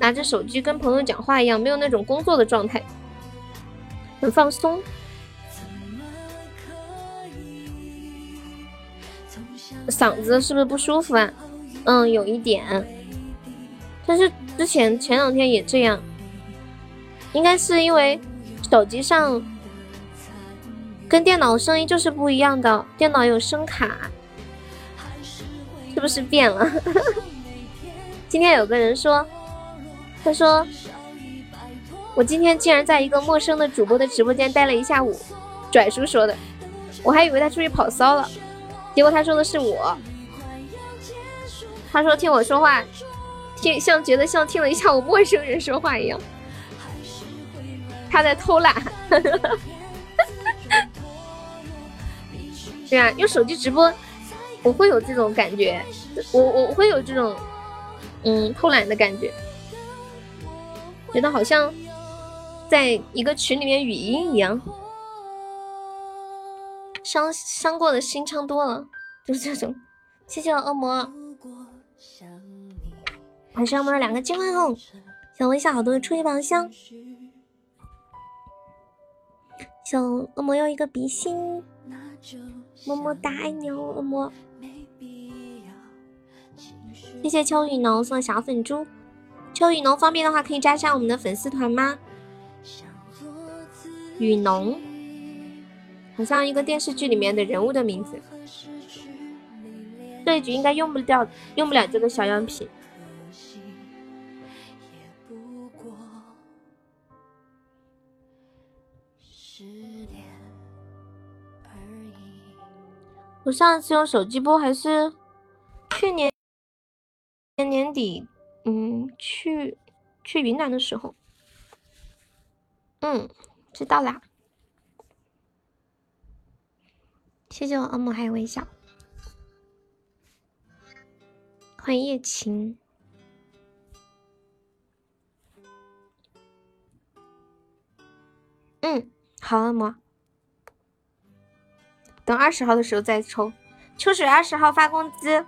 拿着手机跟朋友讲话一样，没有那种工作的状态，很放松。嗓子是不是不舒服啊？嗯，有一点，但是之前前两天也这样，应该是因为手机上跟电脑声音就是不一样的，电脑有声卡，是不是变了？今天有个人说，他说我今天竟然在一个陌生的主播的直播间待了一下午，拽叔说的，我还以为他出去跑骚了，结果他说的是我。他说听我说话，听像觉得像听了一下午陌生人说话一样。他在偷懒。对啊，用手机直播，我会有这种感觉，我我会有这种嗯偷懒的感觉，觉得好像在一个群里面语音一样，伤伤过的心伤多了，就是这种。谢谢我恶魔。还是我们的两个金话筒，小微笑好多的初级宝箱，小恶魔要一个比心，么么哒，爱你哦，恶魔。谢谢秋雨浓送的小粉猪，秋雨浓方便的话可以加上我们的粉丝团吗？雨浓，好像一个电视剧里面的人物的名字。这一局应该用不掉，用不了这个小样品。我上次用手机播还是去年年年底，嗯，去去云南的时候。嗯，知道啦。谢谢我恶魔还有微笑。欢迎叶晴。嗯，好，恶魔。等二十号的时候再抽。秋水二十号发工资。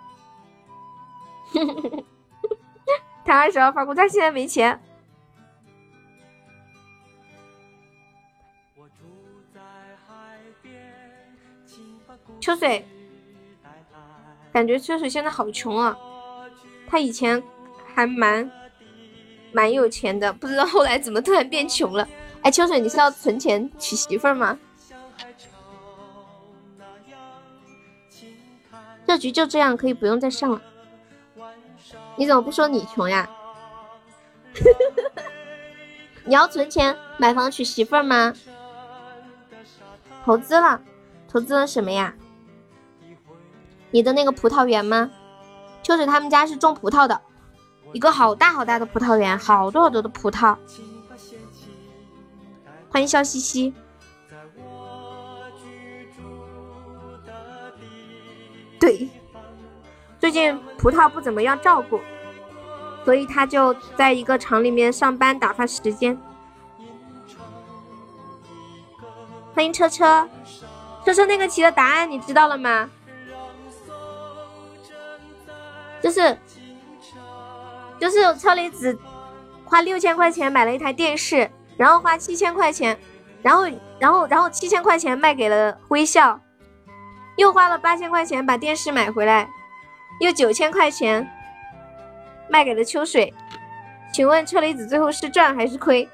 他二十号发工，他现在没钱。秋水，感觉秋水现在好穷啊。他以前还蛮蛮有钱的，不知道后来怎么突然变穷了。哎，秋水，你是要存钱娶媳妇儿吗？这局就这样，可以不用再上了。你怎么不说你穷呀？你要存钱买房娶媳妇儿吗？投资了，投资了什么呀？你的那个葡萄园吗？秋水他们家是种葡萄的，一个好大好大的葡萄园，好多好多的葡萄。欢迎笑嘻嘻。对，最近葡萄不怎么样照顾，所以他就在一个厂里面上班打发时间。欢迎车车，车车那个题的答案你知道了吗？就是就是车厘子花六千块钱买了一台电视，然后花七千块钱，然后然后然后七千块钱卖给了微笑，又花了八千块钱把电视买回来，又九千块钱卖给了秋水。请问车厘子最后是赚还是亏？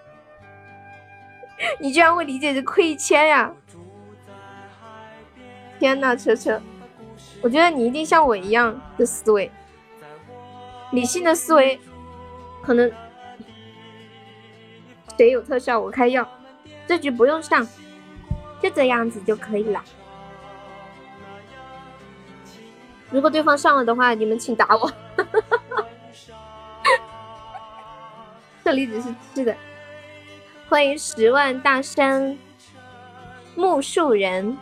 你居然会理解这亏一千呀！天呐，车车，我觉得你一定像我一样的思维。理性的思维，可能谁有特效我开药，这局不用上，就这样子就可以了。如果对方上了的话，你们请打我。这里只是吃的。欢迎十万大山木树人，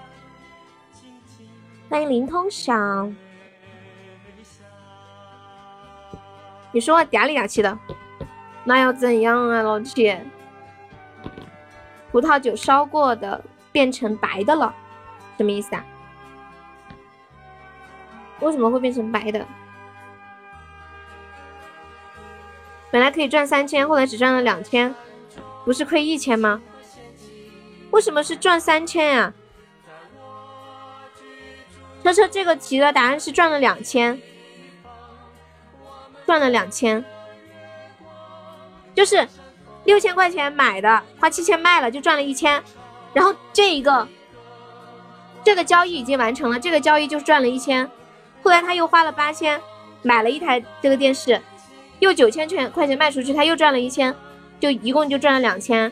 欢迎灵通晓。你说话嗲里嗲气的，那要怎样啊，老铁？葡萄酒烧过的变成白的了，什么意思啊？为什么会变成白的？本来可以赚三千，后来只赚了两千，不是亏一千吗？为什么是赚三千呀？车车这个题的答案是赚了两千，赚了两千，就是六千块钱买的，花七千卖了就赚了一千，然后这一个这个交易已经完成了，这个交易就赚了一千。后来他又花了八千买了一台这个电视，又九千块块钱卖出去，他又赚了一千，就一共就赚了两千。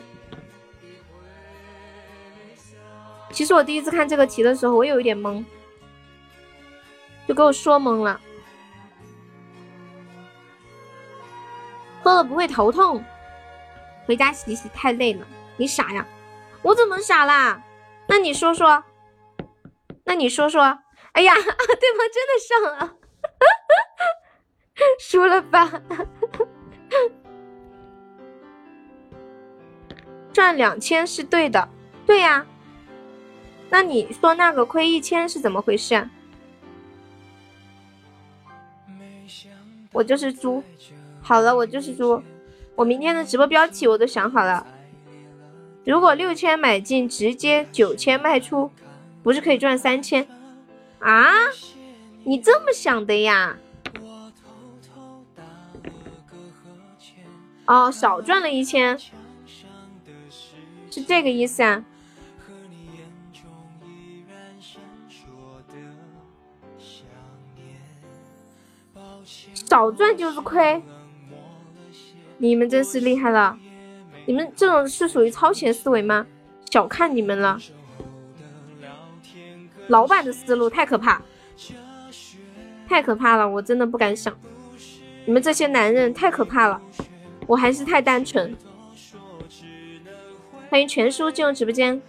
其实我第一次看这个题的时候，我有一点懵，就给我说懵了。喝了不会头痛，回家洗洗太累了。你傻呀？我怎么傻啦？那你说说，那你说说。哎呀，对方真的上了，输了吧？赚两千是对的，对呀。那你说那个亏一千是怎么回事啊？我就是猪。好了，我就是猪。我明天的直播标题我都想好了。如果六千买进，直接九千卖出，不是可以赚三千？啊，你这么想的呀？哦，少赚了一千，是这个意思啊？少赚就是亏，你们真是厉害了！你们这种是属于超前思维吗？小看你们了。老板的思路太可怕，太可怕了，我真的不敢想。你们这些男人太可怕了，我还是太单纯。欢迎全叔进入直播间，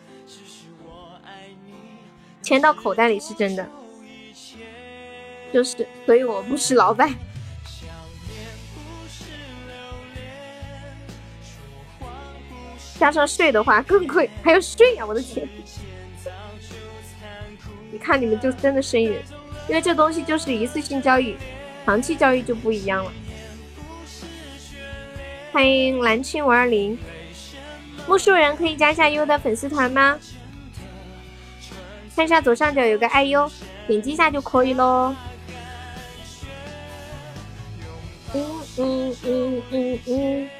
钱到口袋里是真的，就是，所以我不是老板。加上税的话更贵，还有税呀，我的天！你看你们就真的生人，因为这东西就是一次性交易，长期交易就不一样了。欢迎蓝青五二零，木树人可以加一下优的粉丝团吗？看一下左上角有个爱优，点击一下就可以喽。嗯嗯嗯嗯嗯。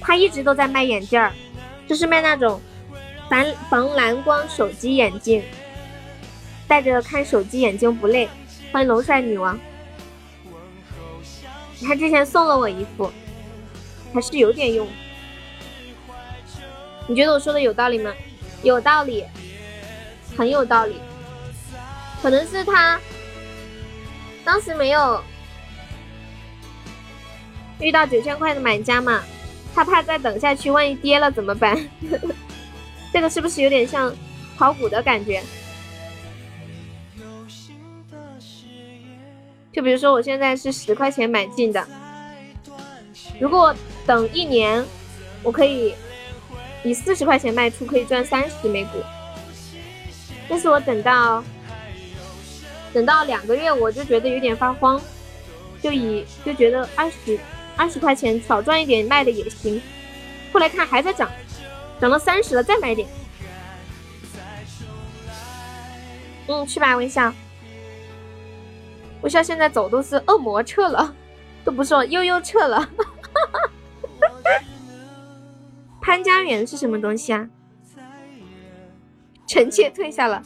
他一直都在卖眼镜儿。就是卖那种防防蓝光手机眼镜，戴着看手机眼睛不累。欢迎龙帅女王，他之前送了我一副，还是有点用。你觉得我说的有道理吗？有道理，很有道理。可能是他当时没有遇到九千块的买家嘛。他怕再等下去，万一跌了怎么办？这个是不是有点像炒股的感觉？就比如说我现在是十块钱买进的，如果等一年，我可以以四十块钱卖出，可以赚三十美股。但是我等到等到两个月，我就觉得有点发慌，就以就觉得二十。二十块钱少赚一点卖的也行，后来看还在涨，涨到三十了再买点。嗯，去吧，微笑。微笑现在走都是恶魔撤了，都不是我悠悠撤了。潘家园是什么东西啊？臣妾退下了，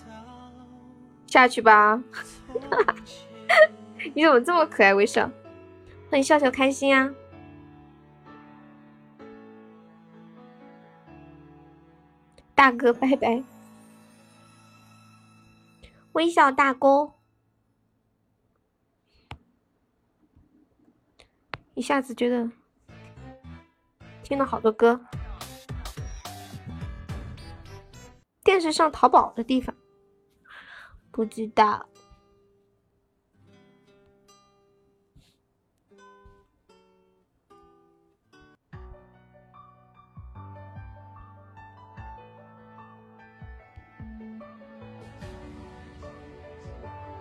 下去吧。你怎么这么可爱，微笑？欢迎笑笑开心啊！大哥拜拜，微笑大哥，一下子觉得听了好多歌。电视上淘宝的地方，不知道。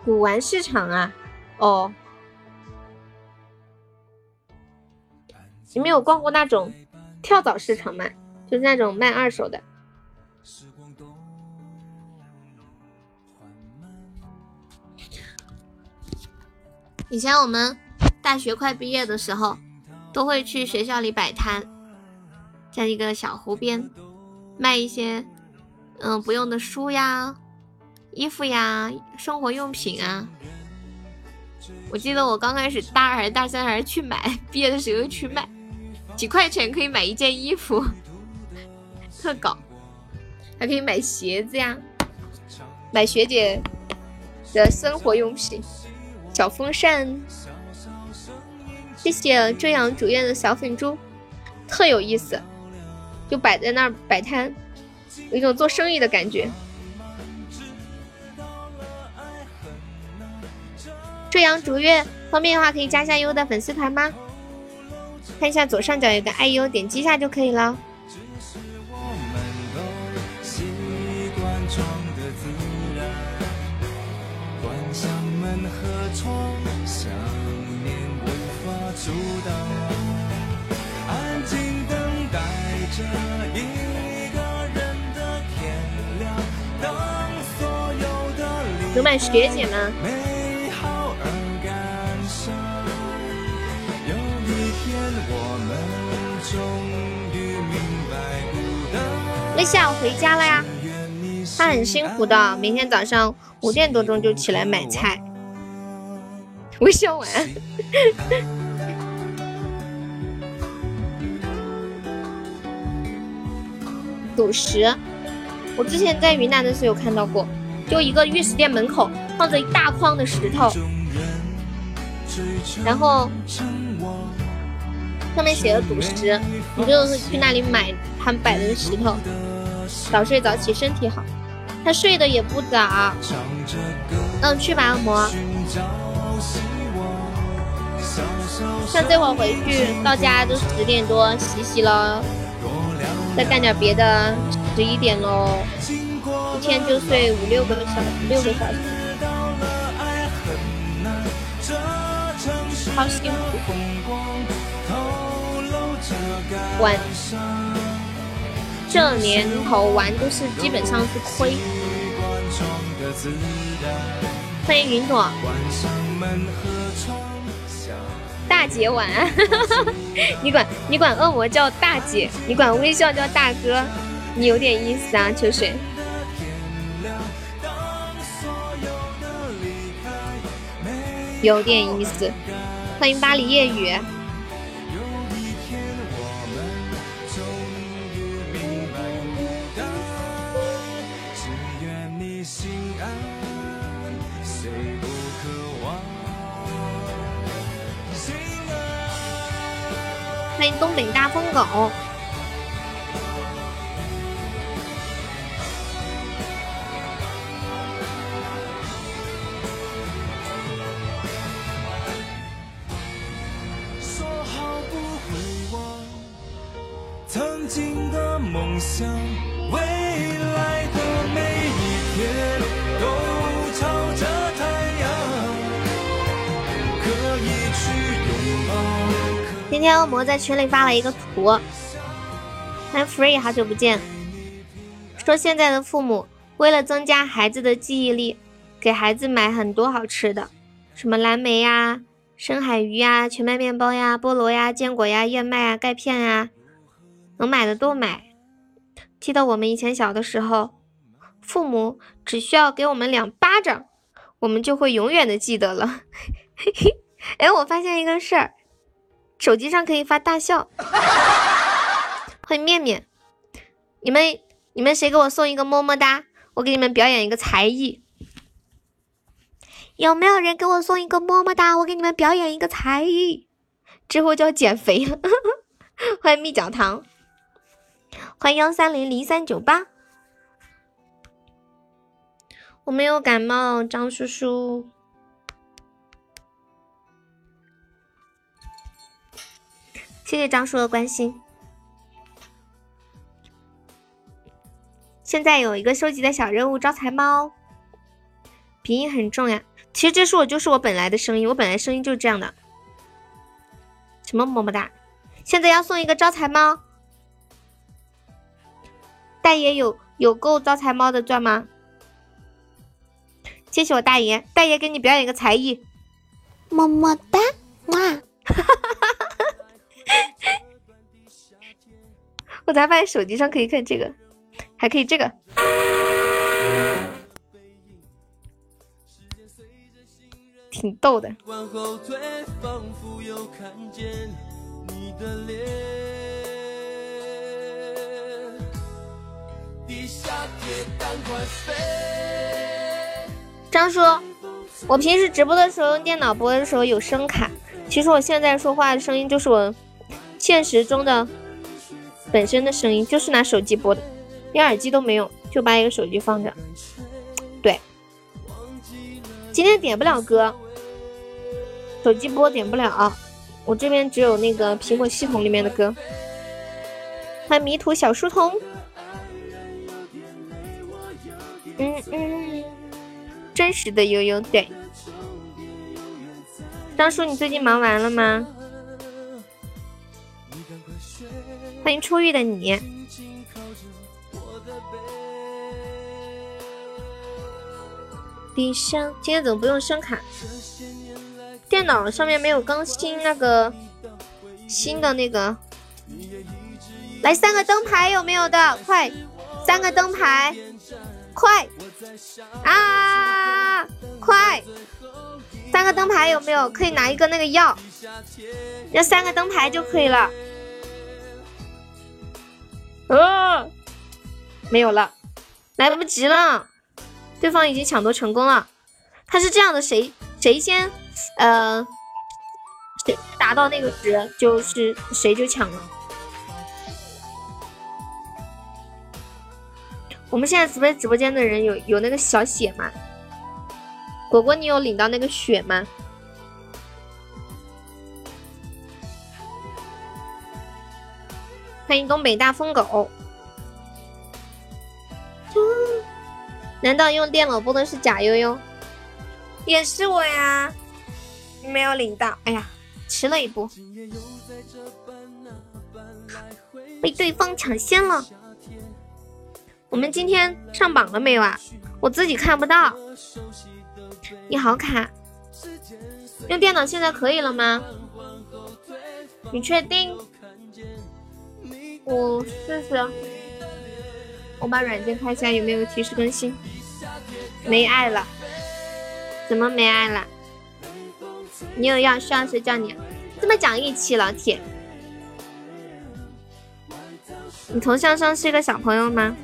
古玩市场啊，哦，你们有逛过那种跳蚤市场吗？就是那种卖二手的。以前我们大学快毕业的时候，都会去学校里摆摊，在一个小湖边卖一些嗯不用的书呀。衣服呀，生活用品啊，我记得我刚开始大二还是大三还是去买，毕业的时候去卖，几块钱可以买一件衣服，特搞，还可以买鞋子呀，买学姐的生活用品，小风扇，谢谢遮阳主页的小粉猪，特有意思，就摆在那儿摆摊，有一种做生意的感觉。遮阳逐月，方便的话可以加一下优的粉丝团吗？看一下左上角有个爱优，点击一下就可以了。有买学姐吗？微笑回家了呀，他很辛苦的，每天早上五点多钟就起来买菜。微笑晚安。赌石，我之前在云南的时候有看到过，就一个玉石店门口放着一大筐的石头，然后上面写的赌石，你就是去那里买他们摆的石头。早睡早起身体好，他睡的也不早。嗯，去吧，按摩。像这会儿回去到家都十点多，洗洗了，再干点别的，十一点喽。一天就睡五六个小，六个小时，好辛苦。晚。这年头玩都是基本上是亏。欢迎云朵，大姐晚安。你管你管恶魔叫大姐，你管微笑叫大哥，你有点意思啊，秋水。有点意思。欢迎巴黎夜雨。欢迎东北大疯狗。说好不会忘曾经的梦想，未来的每一天，今天恶魔在群里发了一个图，欢迎 free，好久不见。说现在的父母为了增加孩子的记忆力，给孩子买很多好吃的，什么蓝莓呀、深海鱼呀、全麦面包呀、菠萝呀、坚果呀、燕麦啊、钙片呀，能买的都买。记得我们以前小的时候，父母只需要给我们两巴掌，我们就会永远的记得了。嘿 嘿哎，我发现一个事儿。手机上可以发大笑，欢迎面面，你们你们谁给我送一个么么哒？我给你们表演一个才艺，有没有人给我送一个么么哒？我给你们表演一个才艺，之后就要减肥了。欢迎蜜角糖，欢迎幺三零零三九八。我没有感冒，张叔叔。谢谢张叔的关心。现在有一个收集的小任务，招财猫。鼻音很重呀，其实这是我就是我本来的声音，我本来声音就是这样的。什么么么哒？现在要送一个招财猫，大爷有有够招财猫的钻吗？谢谢我大爷，大爷给你表演个才艺，么么哒，哇！我才发现手机上可以看这个，还可以这个。挺逗的。张叔，我平时直播的时候用电脑播的时候有声卡，其实我现在说话的声音就是我现实中的本身的声音，就是拿手机播的，连耳机都没有，就把一个手机放着。对，今天点不了歌。手机播点不了，我这边只有那个苹果系统里面的歌。欢迎迷途小书童。嗯嗯，真实的悠悠对。张叔，你最近忙完了吗？欢迎初遇的你。地上，今天怎么不用声卡？电脑上面没有更新那个新的那个，来三个灯牌有没有的？快，三个灯牌，快啊，快，三个灯牌有没有？可以拿一个那个药，要三个灯牌就可以了。呃，没有了，来不及了，对方已经抢夺成功了。他是这样的，谁谁先？呃，谁达到那个值，就是谁就抢了。我们现在直播直播间的人有有那个小血吗？果果，你有领到那个血吗？欢迎东北大疯狗。难道用电脑播的是假悠悠？也是我呀。没有领到，哎呀，迟了一步，被对方抢先了。我们今天上榜了没有啊？我自己看不到。你好卡，用电脑现在可以了吗？你确定？我试试，我把软件开一下有没有提示更新。没爱了，怎么没爱了？你有要需要谁叫你？这么讲义气，老铁。你头像上是一个小朋友吗？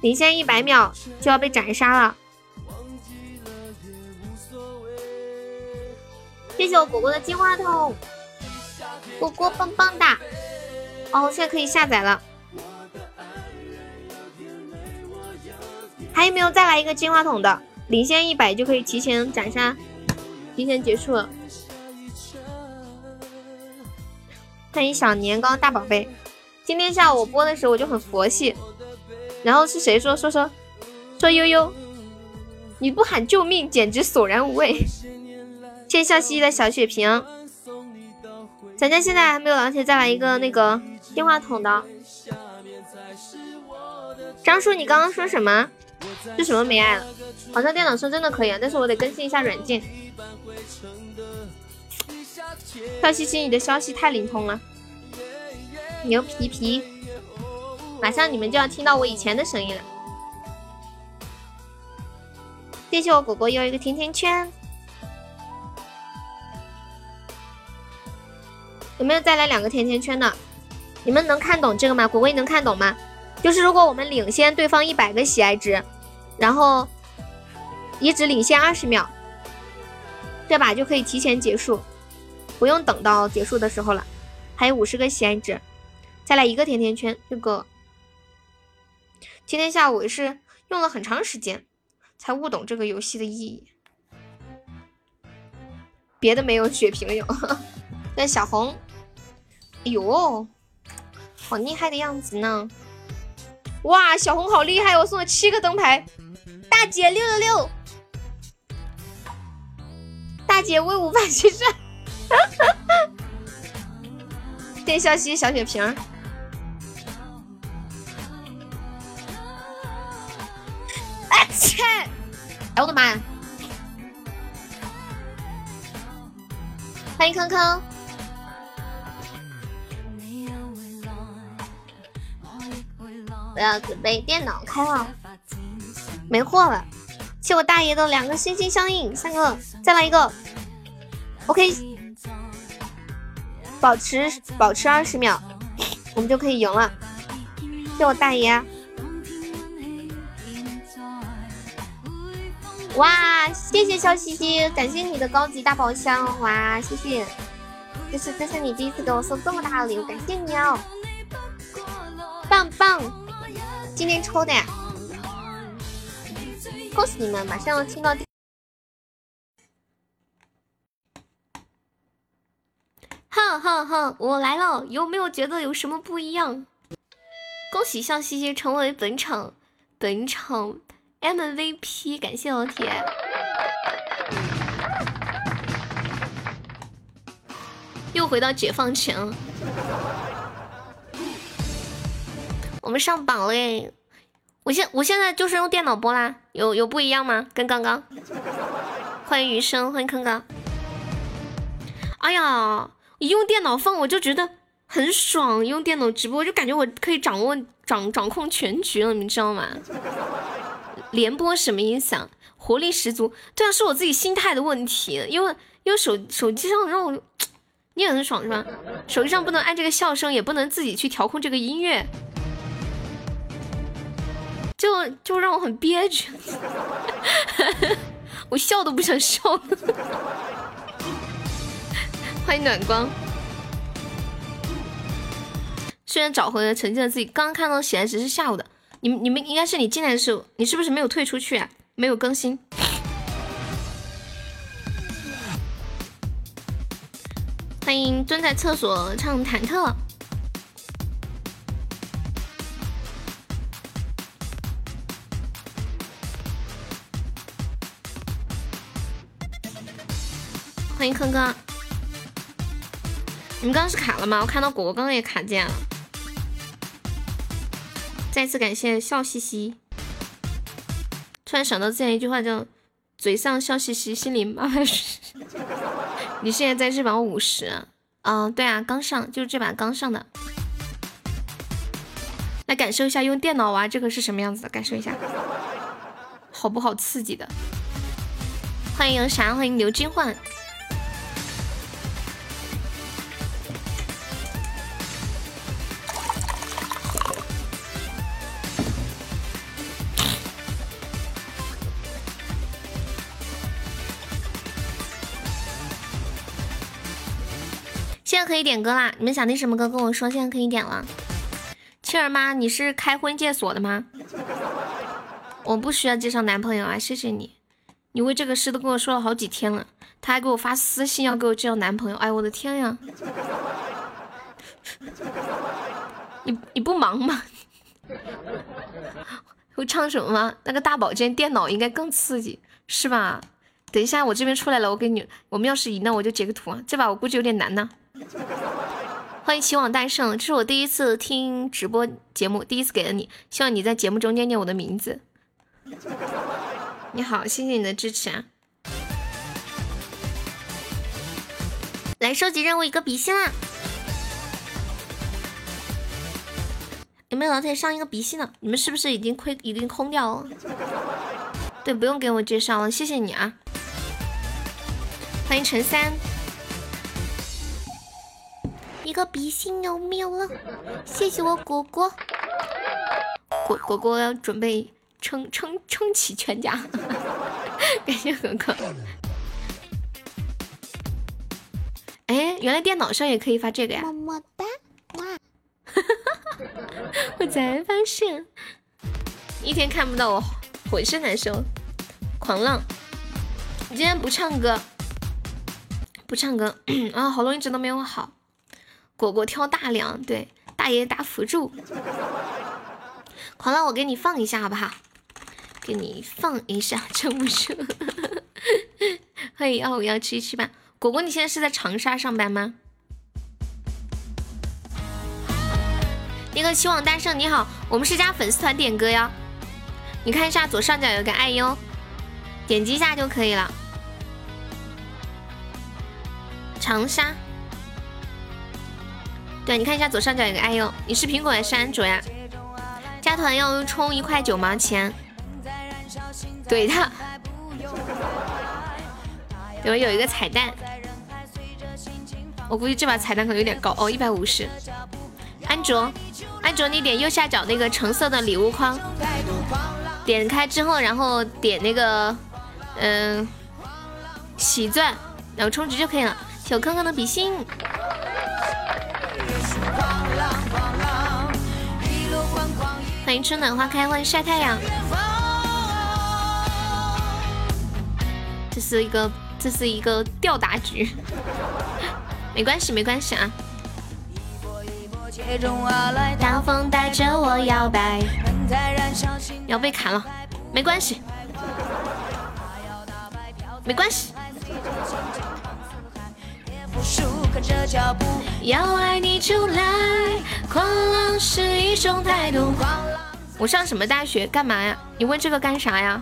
领先一百秒就要被斩杀了。谢谢我果果的金话筒，果果棒棒哒！哦，现在可以下载了。还有没有再来一个金话筒的？领先一百就可以提前斩杀，提前结束了。欢迎小年糕大宝贝，今天下午我播的时候我就很佛系，然后是谁说说说说悠悠，你不喊救命简直索然无味。谢谢笑嘻嘻的小血瓶，咱家现在还没有，老铁再来一个那个电话筒的。张叔，你刚刚说什么？是什么没爱了？好像电脑说真的可以啊，但是我得更新一下软件。笑嘻嘻，你的消息太灵通了，牛皮皮！马上你们就要听到我以前的声音了。谢谢我果果又一个甜甜圈，有没有再来两个甜甜圈的？你们能看懂这个吗？果果你能看懂吗？就是如果我们领先对方一百个喜爱值，然后你只领先二十秒，这把就可以提前结束，不用等到结束的时候了。还有五十个喜爱值，再来一个甜甜圈，这个今天下午是用了很长时间才悟懂这个游戏的意义。别的没有，血瓶有。那小红，哎呦，好厉害的样子呢！哇，小红好厉害，我送了七个灯牌，大姐六六六，大姐威武霸气帅，谢谢笑嘻小血瓶。哎切！哎我的妈呀！欢迎康康。我要准备电脑开了，没货了。谢我大爷的两个心心相印，三个，再来一个。OK，保持保持二十秒，我们就可以赢了。谢我大爷。哇，谢谢笑嘻嘻，感谢你的高级大宝箱，哇，谢谢，这是这是你第一次给我送这么大的礼物，感谢你哦，棒棒，今天抽的呀，恭喜你们，马上要听到，哼哼哼，我来了，有没有觉得有什么不一样？恭喜笑嘻嘻成为本场本场。MVP，感谢老铁，又回到解放前了。我们上榜了耶！我现我现在就是用电脑播啦，有有不一样吗？跟刚刚？欢迎余生，欢迎坑哥。哎呀，一用电脑放我就觉得很爽，用电脑直播就感觉我可以掌握掌掌控全局了，你知道吗？连播什么影响？活力十足。对啊，是我自己心态的问题。因为因为手手机上让我 你也很爽是吧？手机上不能按这个笑声，也不能自己去调控这个音乐，就就让我很憋屈。我笑都不想笑。欢迎暖光。虽然找回了曾经的自己，刚刚看到喜来值是下午的。你们你们应该是你进来的时候，你是不是没有退出去啊？没有更新。欢迎蹲在厕所唱忐忑。欢迎坑哥。你们刚刚是卡了吗？我看到果果刚刚也卡键了。再次感谢笑嘻嘻。突然想到之前一句话叫“嘴上笑嘻嘻，心里骂”。你现在在这把五十？嗯，对啊，刚上，就是这把刚上的。来感受一下用电脑玩这个是什么样子的，感受一下，好不好刺激的？欢迎啥？欢迎刘金焕。可以点歌啦！你们想听什么歌跟我说，现在可以点了。七儿妈，你是开婚介所的吗？我不需要介绍男朋友啊，谢谢你。你为这个事都跟我说了好几天了，他还给我发私信要给我介绍男朋友。哎，我的天呀！你你不忙吗？会唱什么吗？那个大保健电脑应该更刺激，是吧？等一下我这边出来了，我给你，我们要是赢了我就截个图啊。这把我估计有点难呢。欢迎齐往大圣，这是我第一次听直播节目，第一次给了你，希望你在节目中念念我的名字。你好，谢谢你的支持啊！来收集任务一个比心啦！有没有老铁上一个比心的？你们是不是已经亏已经空掉了？对，不用给我介绍了，谢谢你啊！欢迎陈三。一个比心有没有了？谢谢我果果，果果果要准备撑撑撑起全家。感谢果果。哎，原来电脑上也可以发这个呀！么么哒，哇！我才发现，一天看不到我，浑身难受。狂浪，你今天不唱歌，不唱歌 啊！喉咙一直都没有好。果果挑大梁，对，大爷打辅助。狂浪，我给你放一下好不好？给你放一下，撑不住。欢迎幺五幺七七八。果果，你现在是在长沙上班吗？那个希望大圣你好，我们是加粉丝团点歌哟，你看一下左上角有个爱哟，点击一下就可以了。长沙，对，你看一下左上角有个爱优，你是苹果还是安卓呀？加团要充一块九毛钱，怼他。我有一个彩蛋，我估计这把彩蛋可能有点高哦，一百五十。安卓，安卓，你点右下角那个橙色的礼物框，点开之后，然后点那个，嗯，喜钻，然后充值就可以了。小坑坑的比心，欢迎春暖花开，欢迎晒太阳。这是一个。这是一个吊打局，没关系，没关系啊。大风带着我摇摆，要被砍了，没关系，没关系。要爱你就来，狂浪是一种态度。我上什么大学？干嘛呀？你问这个干啥呀？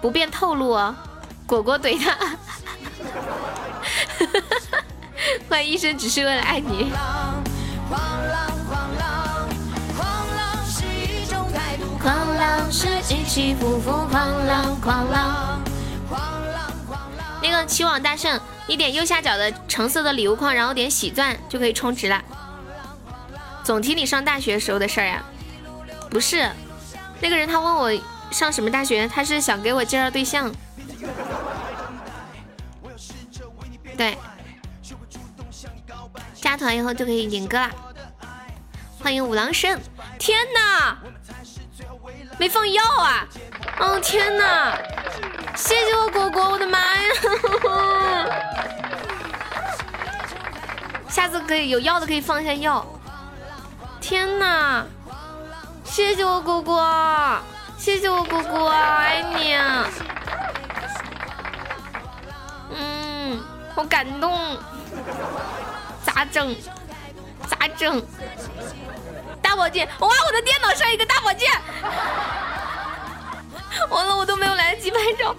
不便透露哦。果果怼他，欢迎一生只是为了爱你。狂浪是起起伏伏，狂浪狂浪。那个期望大圣，你点右下角的橙色的礼物框，然后点喜钻就可以充值了。总提你上大学时候的事儿呀？不是，那个人他问我上什么大学，他是想给我介绍对象。对，加团以后就可以点歌了。欢迎五郎神！天哪，没放药啊！哦天哪，谢谢我果果，我的妈呀！下次可以有药的可以放一下药。天哪，谢谢我果果，谢谢我果果，爱你。嗯好感动，咋整？咋整？大宝剑！哇，我的电脑上一个大宝剑！完了，我都没有来得及拍照。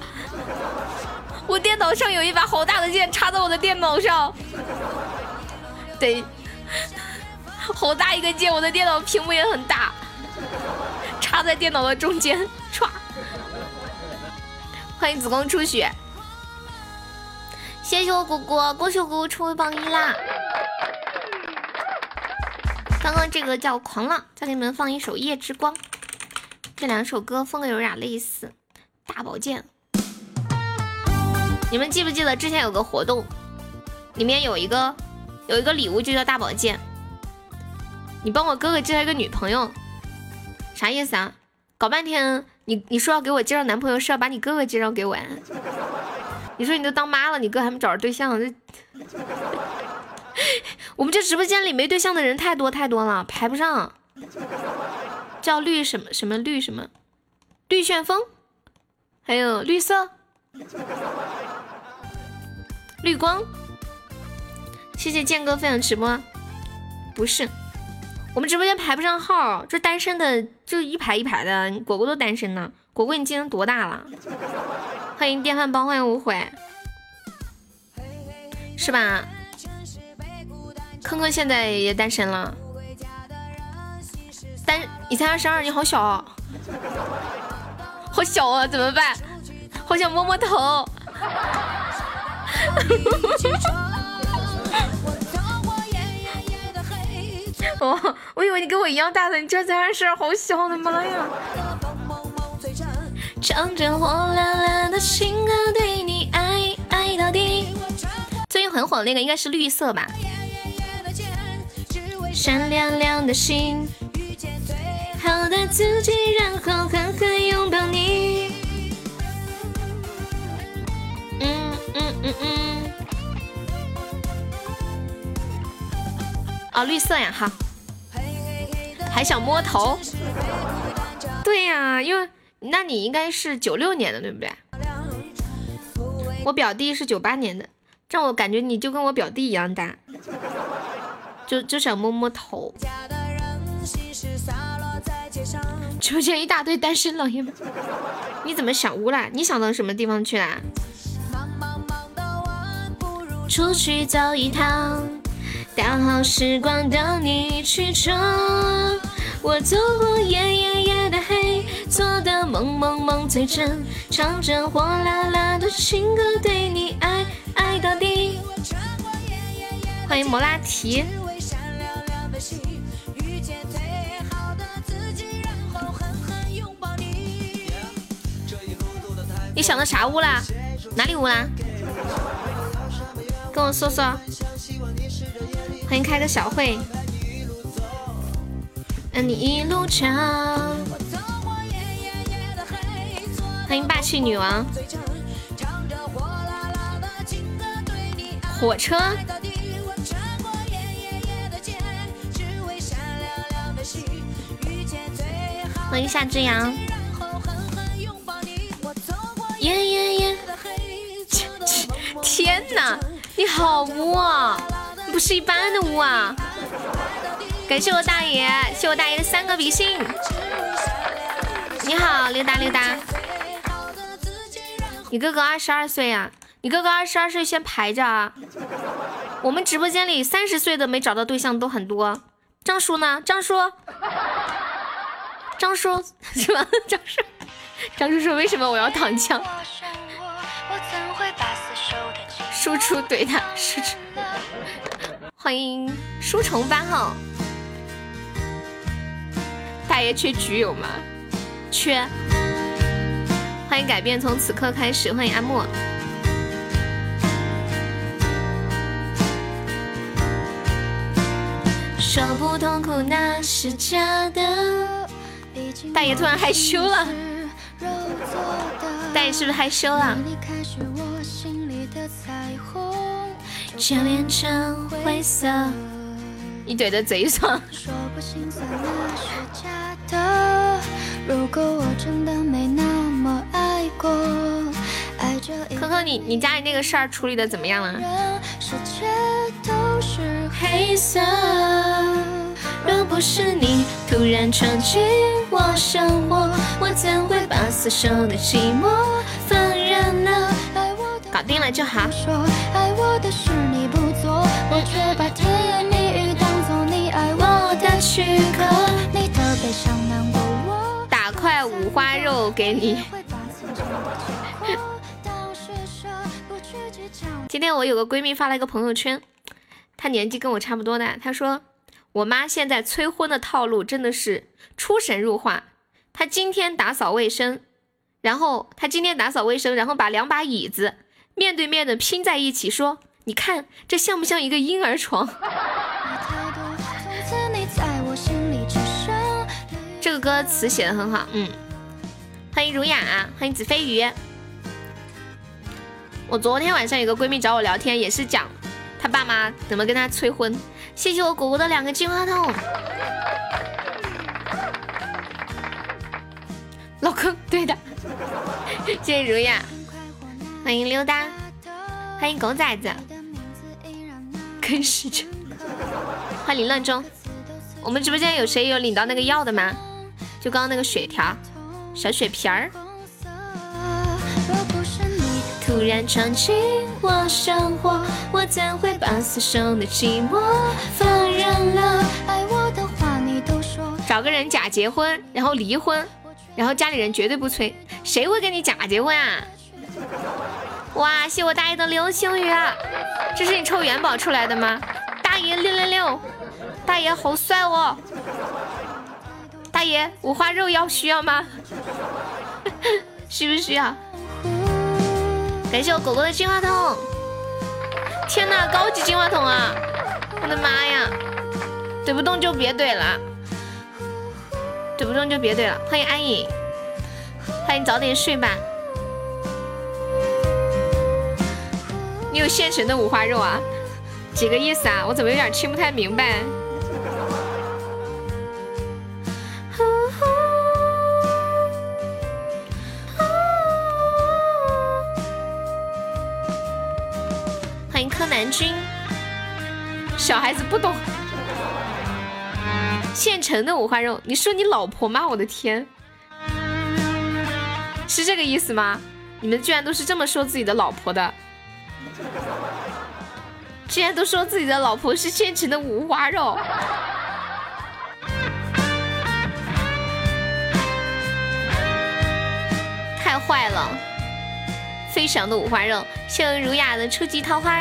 我电脑上有一把好大的剑插在我的电脑上，对，好大一个剑，我的电脑屏幕也很大，插在电脑的中间，歘！欢迎紫光初雪。谢谢我果果，恭喜我果果成为榜一啦！刚刚这个叫狂浪，再给你们放一首《夜之光》，这两首歌风格有点类似。大宝剑，你们记不记得之前有个活动，里面有一个有一个礼物就叫大宝剑。你帮我哥哥介绍一个女朋友，啥意思啊？搞半天，你你说要给我介绍男朋友，是要把你哥哥介绍给我？你说你都当妈了，你哥还没找着对象，这 我们这直播间里没对象的人太多太多了，排不上。叫绿什么什么绿什么，绿旋风，还有绿色，绿光。谢谢剑哥分享直播。不是，我们直播间排不上号，这单身的就一排一排的，果果都单身呢。果果，你今年多大了？欢迎电饭煲，欢迎无悔，是吧？坑坑现在也单身了，单你才二十二，你好小，好小啊，怎么办？好想摸摸头。我我以为你跟我一样大的，你这才二十二，好小，我的妈呀！唱着火辣辣的情歌，对你爱爱到底。最近很火的那个应该是绿色吧？闪亮亮的心，好的自己，然后狠狠拥抱你。嗯嗯嗯嗯。哦，绿色呀，哈。还想摸头？对呀，因为那你应该是九六年的，对不对？我表弟是九八年的，这我感觉你就跟我表弟一样大，就就想摸摸头。直播间一大堆单身老爷们，你怎么想污了？你想到什么地方去啦？出去走一趟。大好时光等你去闯，我走过夜夜夜的黑，做的梦梦梦最真，唱着火辣辣的情歌，对你爱爱到底。欢迎摩拉提。你想到啥屋啦？哪里屋啦？跟我说说。欢迎开个小会，你一路唱。欢迎霸气女王，火车。欢迎夏之阳。耶耶耶！天哪，你好污啊！不是一般的污啊！感谢我大爷，谢我大爷的三个比心。你好，溜达溜达。你哥哥二十二岁呀？你哥哥二十二岁先排着啊。我们直播间里三十岁的没找到对象都很多。张叔呢？张叔？张叔是吧？张叔？张叔叔为什么我要躺枪？输出怼他，输出。欢迎书虫八号，大爷缺局友吗？缺。欢迎改变从此刻开始，欢迎阿莫。说不痛苦那是假的。大爷突然害羞了，大爷是不是害羞了？却变成灰色。你怼的贼爽。可可，你你家里那个事儿处理的怎么样了？若不是你突然闯进我生活，我怎会把死守的寂寞放任呢？搞定了就好。打块五花肉给你。今天我有个闺蜜发了一个朋友圈，她年纪跟我差不多大，她说我妈现在催婚的套路真的是出神入化。她今天打扫卫生，然后她今天打扫卫生，然后把两把椅子。面对面的拼在一起，说：“你看这像不像一个婴儿床？” 这个歌词写的很好，嗯。欢迎儒雅，欢迎子飞鱼。我昨天晚上有个闺蜜找我聊天，也是讲她爸妈怎么跟她催婚。谢谢我果果的两个金话筒。老公，对的。谢谢如雅。欢迎溜达，欢迎狗崽子，跟时针，欢迎凌乱中。我们直播间有谁有领到那个药的吗？就刚刚那个血条，小血瓶儿。突然闯进我生活，我怎会把死守的寂寞放任了？爱我的话你都说。找个人假结婚，然后离婚，然后家里人绝对不催，谁会跟你假结婚啊？哇，谢我大爷的流星雨啊！这是你抽元宝出来的吗？大爷六六六，大爷好帅哦！大爷五花肉要需要吗？需不需要？感谢我狗狗的金话筒。天哪，高级金话筒啊！我的妈呀！怼不动就别怼了，怼不动就别怼了。欢迎安影，欢迎早点睡吧。你有现成的五花肉啊？几个意思啊？我怎么有点听不太明白？南军，小孩子不懂。现成的五花肉，你说你老婆吗？我的天，是这个意思吗？你们居然都是这么说自己的老婆的，居然都说自己的老婆是现成的五花肉，太坏了！飞翔的五花肉，谢儒雅的初级桃花。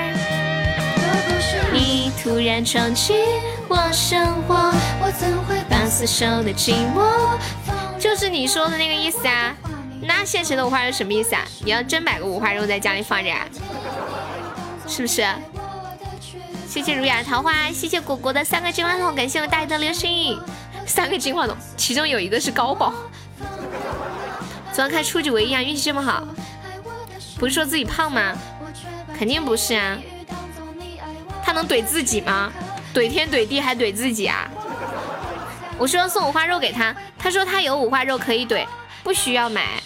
你突然闯进我生活，我怎会把死守的寂寞？就是你说的那个意思啊。那现成的五花肉什么意思啊？你要真买个五花肉在家里放着啊？是不是？谢谢儒雅桃花，谢谢果果的三个金话筒，感谢我大爷的流星，三个金话筒，其中有一个是高保。昨天开初级唯一啊，运气这么好，不是说自己胖吗？肯定不是啊。他能怼自己吗？怼天怼地还怼自己啊！我说送五花肉给他，他说他有五花肉可以怼，不需要买。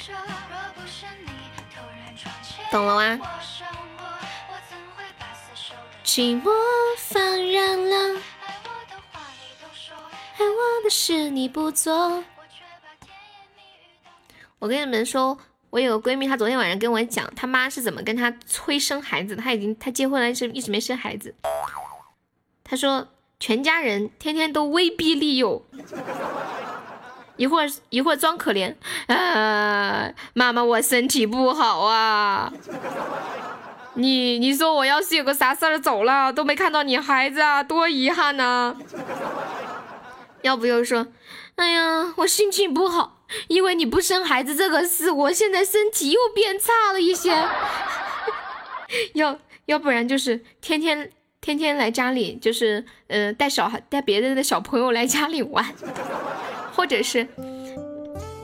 懂了吗？寂寞放任了，爱我的事你不做。我跟你们说。我有个闺蜜，她昨天晚上跟我讲，她妈是怎么跟她催生孩子。她已经她结婚了，是一直没生孩子。她说全家人天天都威逼利诱，一会儿一会儿装可怜，啊，妈妈我身体不好啊。你你说我要是有个啥事儿走了，都没看到你孩子啊，多遗憾呐。要不又说，哎呀，我心情不好。因为你不生孩子这个事，我现在身体又变差了一些。要要不然就是天天天天来家里，就是嗯带小孩带别人的小朋友来家里玩，或者是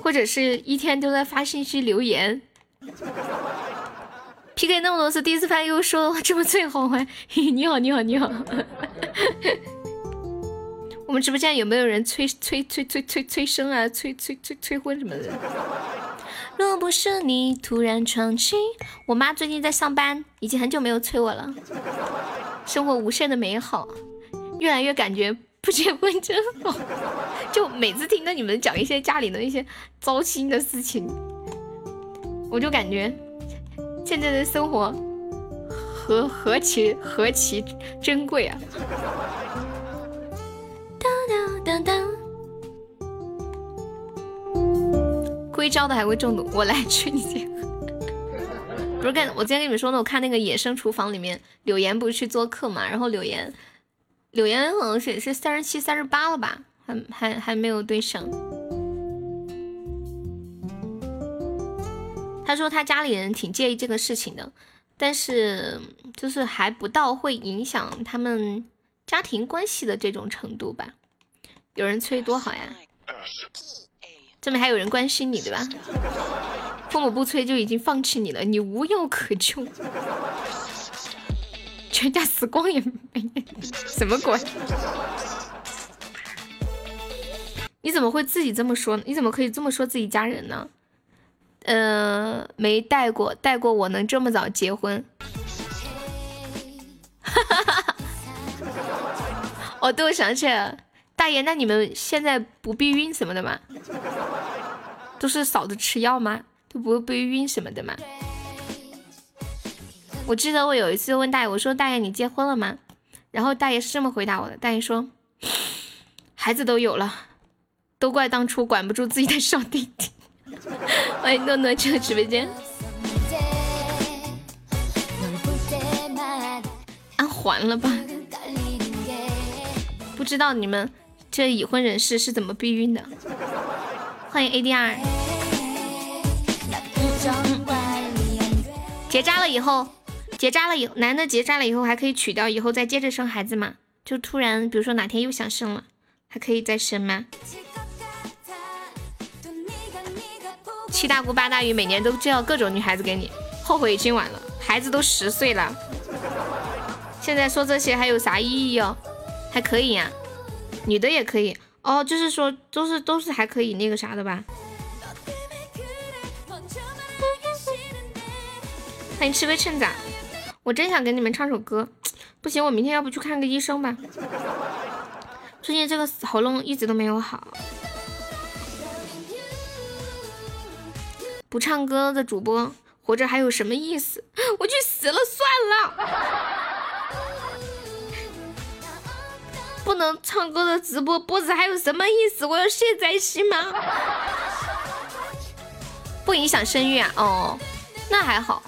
或者是一天都在发信息留言。PK 那么多次，第一次发又说这么最好玩。你好，你好，你好。我们直播间有没有人催催催催催催生啊？催催催催婚什么的？若不是你突然闯进，我妈最近在上班，已经很久没有催我了。生活无限的美好，越来越感觉不结婚真好。就每次听到你们讲一些家里的一些糟心的事情，我就感觉现在的生活何何其何其珍贵啊！硅胶的还会中毒，我来去你！不是跟我今天跟你们说的，我看那个《野生厨房》里面，柳岩不是去做客嘛？然后柳岩，柳岩好像是是三十七、三十八了吧？还还还没有对上。他说他家里人挺介意这个事情的，但是就是还不到会影响他们家庭关系的这种程度吧。有人催多好呀，证明还有人关心你，对吧？父母不催就已经放弃你了，你无药可救，全家死光也没，什么鬼？你怎么会自己这么说？你怎么可以这么说自己家人呢？嗯，没带过，带过我能这么早结婚？哈哈哈哈！哦，对，我想起来了。大爷，那你们现在不避孕什么的吗？都是嫂子吃药吗？都不会避孕什么的吗？我记得我有一次问大爷，我说大爷你结婚了吗？然后大爷是这么回答我的，大爷说孩子都有了，都怪当初管不住自己的小弟弟。欢迎诺诺进入直播间，安还了吧？不知道你们。这已婚人士是怎么避孕的？欢迎 ADR。结扎了以后，结扎了以后，男的结扎了以后还可以取掉，以后再接着生孩子吗？就突然，比如说哪天又想生了，还可以再生吗？七大姑八大姨每年都介绍各种女孩子给你，后悔已经晚了，孩子都十岁了，现在说这些还有啥意义哦？还可以呀，女的也可以哦，就是说都是都是还可以那个啥的吧？欢迎吃杯趁早，我真想给你们唱首歌，不行，我明天要不去看个医生吧？最近这个喉咙一直都没有好。不唱歌的主播活着还有什么意思？我去死了算了！不能唱歌的直播播着还有什么意思？我要卸载戏吗？不影响声誉啊？哦，那还好。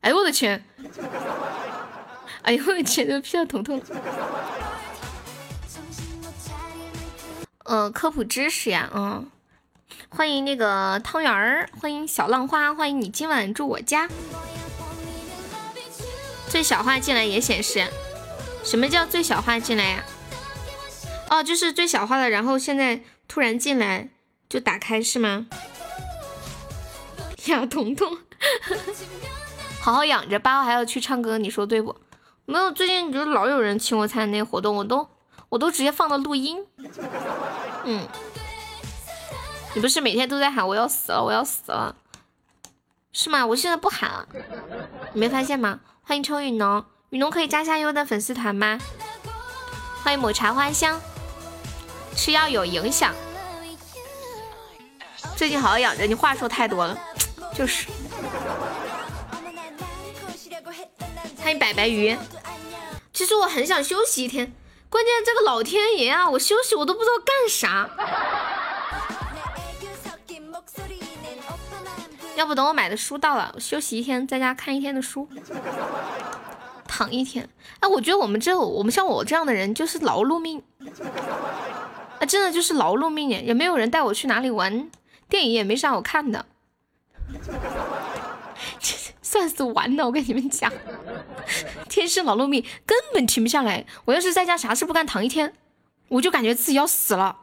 哎呦我的天！哎呦我的天，这屁要疼痛。嗯，科普知识呀，嗯。欢迎那个汤圆儿，欢迎小浪花，欢迎你今晚住我家。最小化进来也显示，什么叫最小化进来呀？哦，就是最小化的，然后现在突然进来就打开是吗？呀，彤彤，好好养着，八号还要去唱歌，你说对不？没有，最近就老有人请我参加那个活动，我都我都直接放到录音，嗯。你不是每天都在喊我要死了，我要死了，是吗？我现在不喊了，你没发现吗？欢迎秋雨浓，雨浓可以加下优的粉丝团吗？欢迎抹茶花香，吃药有影响，最近好好养着。你话说太多了，就是。欢迎白白鱼，其实我很想休息一天，关键这个老天爷啊，我休息我都不知道干啥。要不等我买的书到了，休息一天，在家看一天的书，躺一天。哎，我觉得我们这，我们像我这样的人就是劳碌命，啊，真的就是劳碌命耶！也没有人带我去哪里玩，电影也没啥好看的，算是完了。我跟你们讲，天生劳碌命，根本停不下来。我要是在家啥事不干，躺一天，我就感觉自己要死了，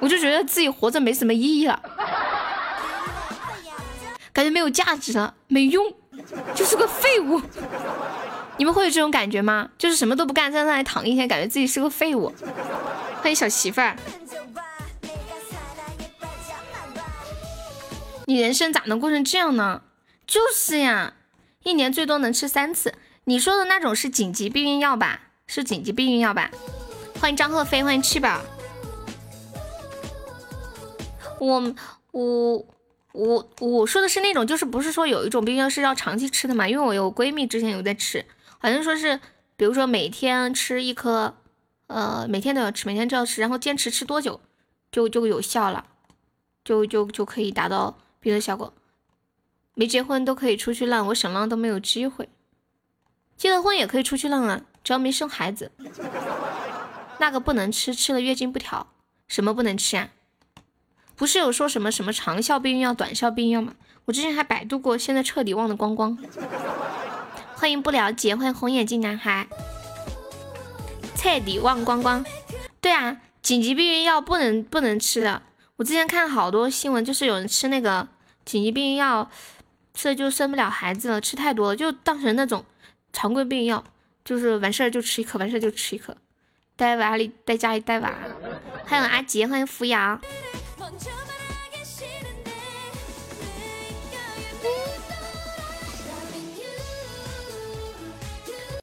我就觉得自己活着没什么意义了。感觉没有价值了，没用，就是个废物。你们会有这种感觉吗？就是什么都不干，在那里躺一天，感觉自己是个废物。欢迎小媳妇儿，你人生咋能过成这样呢？就是呀，一年最多能吃三次。你说的那种是紧急避孕药吧？是紧急避孕药吧？欢迎张鹤飞，欢迎七宝。我我。我我说的是那种，就是不是说有一种避孕药是要长期吃的嘛？因为我有闺蜜之前有在吃，好像说是，比如说每天吃一颗，呃，每天都要吃，每天都要吃，然后坚持吃多久，就就有效了，就就就可以达到避孕效果。没结婚都可以出去浪，我想浪都没有机会。结了婚也可以出去浪啊，只要没生孩子。那个不能吃，吃了月经不调。什么不能吃啊？不是有说什么什么长效避孕药、短效避孕药吗？我之前还百度过，现在彻底忘得光光。欢迎不了解，欢迎红眼睛男孩，彻底忘光光。对啊，紧急避孕药不能不能吃的。我之前看好多新闻，就是有人吃那个紧急避孕药，吃了就生不了孩子了，吃太多了，就当成那种常规避孕药，就是完事儿就吃一颗，完事儿就吃一颗，带娃里待家里待娃。欢迎阿杰，欢迎扶摇。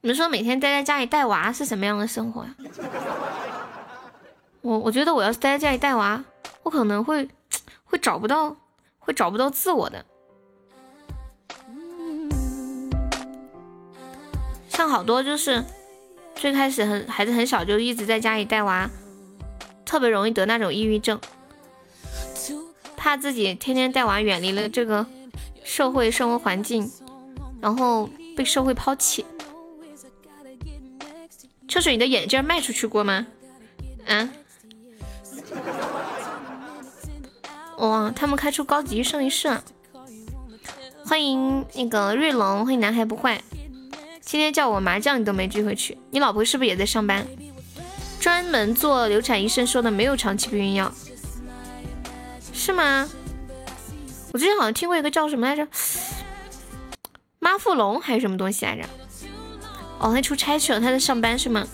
你们说每天待在家里带娃是什么样的生活呀？我我觉得我要是待在家里带娃，我可能会会找不到，会找不到自我的。像好多就是最开始很孩子很小就一直在家里带娃，特别容易得那种抑郁症，怕自己天天带娃远离了这个社会生活环境，然后被社会抛弃。秋水，你的眼镜卖出去过吗？啊？哇，他们开出高级圣衣社，欢迎那个瑞龙，欢迎男孩不坏。今天叫我麻将你都没机会去，你老婆是不是也在上班？专门做流产医生说的没有长期避孕药，是吗？我之前好像听过一个叫什么来着，妈富隆还是什么东西来着？哦，他出差去了，他在上班是吗？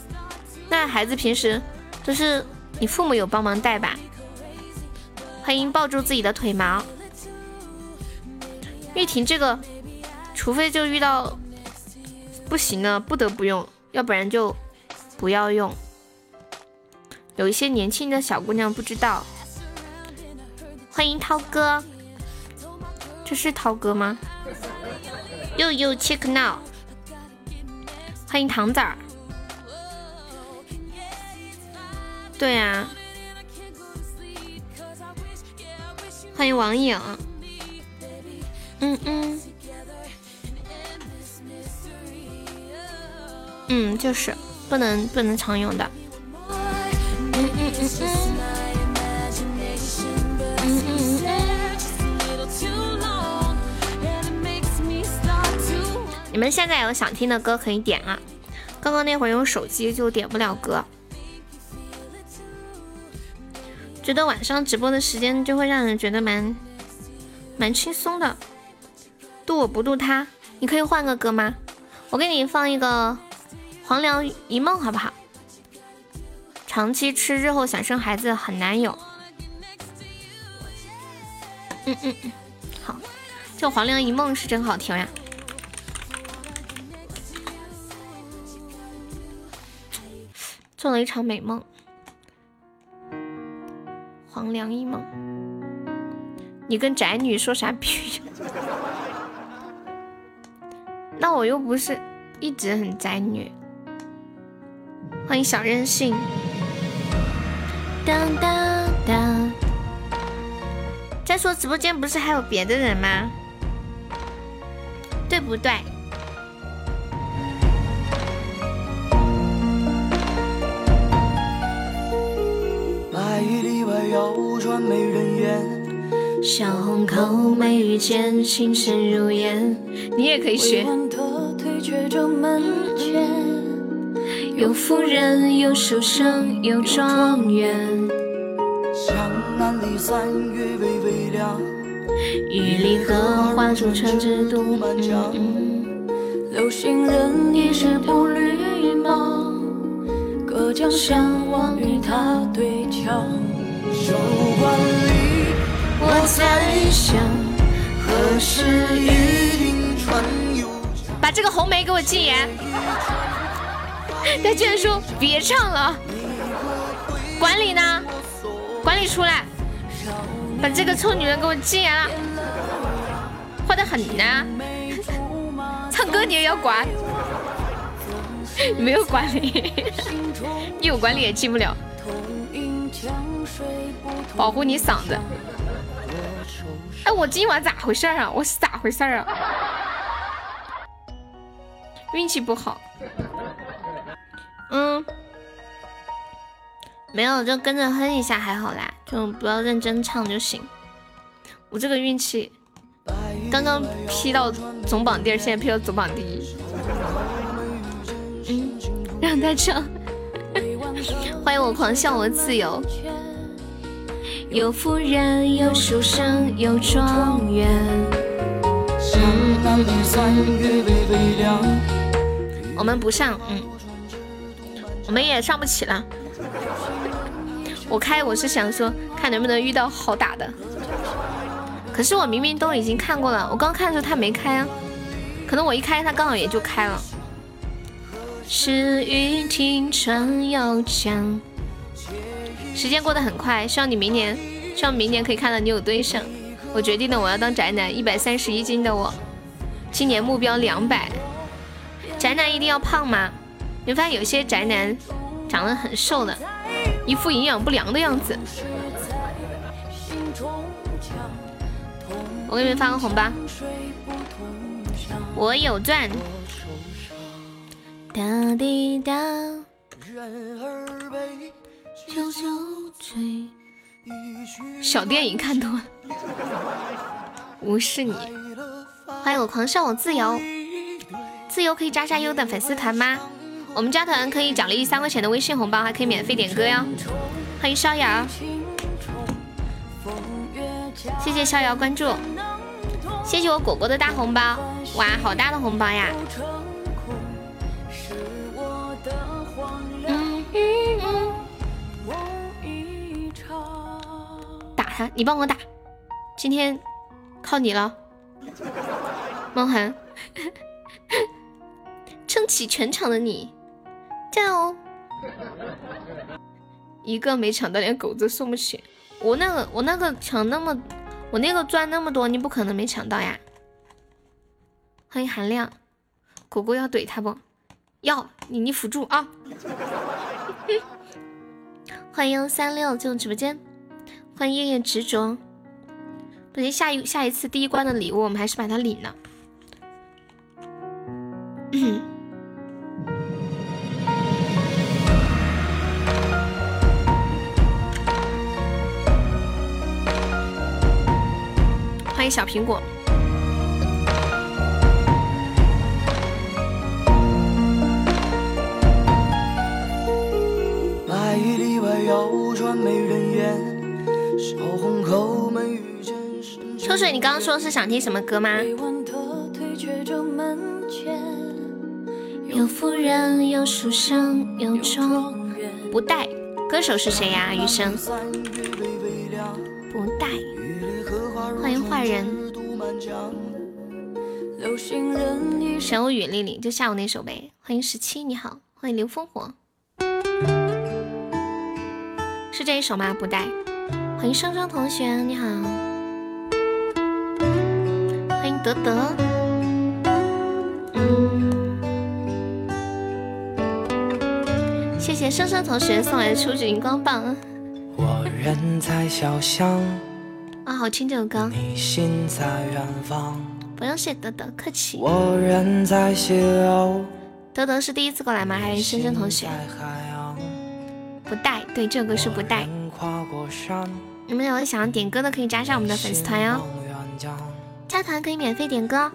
那孩子平时就是你父母有帮忙带吧？欢迎抱住自己的腿毛。玉婷这个，除非就遇到。不行了，不得不用，要不然就不要用。有一些年轻的小姑娘不知道。欢迎涛哥，这是涛哥吗？又又 check now。欢迎糖仔儿。对呀。欢迎王颖。嗯嗯。嗯，就是不能不能常用的。嗯嗯嗯嗯。你们现在有想听的歌可以点啊，刚刚那会儿用手机就点不了歌。觉得晚上直播的时间就会让人觉得蛮蛮轻松的。渡我不渡他，你可以换个歌吗？我给你放一个。黄粱一梦好不好？长期吃日后想生孩子很难有。嗯嗯嗯，好，这黄粱一梦是真好听呀。做了一场美梦，黄粱一梦。你跟宅女说啥屁？那我又不是一直很宅女。欢迎小任性。当当当。再说直播间不是还有别的人吗？对不对？里外谣传美人缘，小红口没遇见，情深如烟。你也可以学。有夫人，有书生，有状元。江南里三月微微凉，玉里荷花烛春枝独满江。有心人一世不绿帽，隔江相望与他对枪。酒馆里我在想，何时一定船又把这个红梅给我禁言。他居然说别唱了，管理呢？管理出来，把这个臭女人给我禁言了，坏的很呢。唱歌你也要管？没有管理，你有管理也进不了。保护你嗓子。哎，我今晚咋回事啊？我是咋回事啊？运气不好。嗯，没有，就跟着哼一下还好啦，就不要认真唱就行。我这个运气，刚刚 P 到总榜第二，现在 P 到总榜第一。嗯，让他唱。欢迎我狂笑我自由。有夫人，有书生，有状元。我们不上，嗯。我们也上不起了。我开我是想说，看能不能遇到好打的。可是我明明都已经看过了，我刚看的时候他没开啊。可能我一开他刚好也就开了。是雨停春又江。时间过得很快，希望你明年，希望明年可以看到你有对象。我决定了，我要当宅男，一百三十一斤的我，今年目标两百。宅男一定要胖吗？你发现有些宅男长得很瘦的，一副营养不良的样子。我给你们发个红包，我有钻。哒滴哒。小电影看多了，无视你。欢迎我狂笑我自由，自由可以加加优的粉丝团吗？我们加团可以奖励三块钱的微信红包，还可以免费点歌哟。欢迎逍遥，谢谢逍遥关注，谢谢我果果的大红包，哇，好大的红包呀！他，你帮我打，今天靠你了，梦涵，撑起全场的你，加油！一个没抢到，连狗子送不起。我那个，我那个抢那么，我那个钻那么多，你不可能没抢到呀。欢迎韩亮，果果要怼他不？要你，你辅助啊！欢迎三六进入直播间，欢迎燕燕执着。不行，下一下一次第一关的礼物，我们还是把它领了。欢迎小苹果。秋水，你刚刚说是想听什么歌吗？有夫人，有书生，有状元。不带，歌手是谁呀？余生。不带。欢迎坏人。神无雨丽丽，就下午那首呗。欢迎十七，你好。欢迎刘烽火。是这一首吗？不带。欢迎双双同学，你好。欢迎德德。嗯谢谢双双同学送来的初级荧光棒。我人在小巷。啊，好听这首歌。你心在远方。不用谢德德，客气。我人在西楼。德德是第一次过来吗？还是深深同学？不带，对，这首歌是不带。你们有想要点歌的，可以加上我们的粉丝团哟。加团可以免费点歌，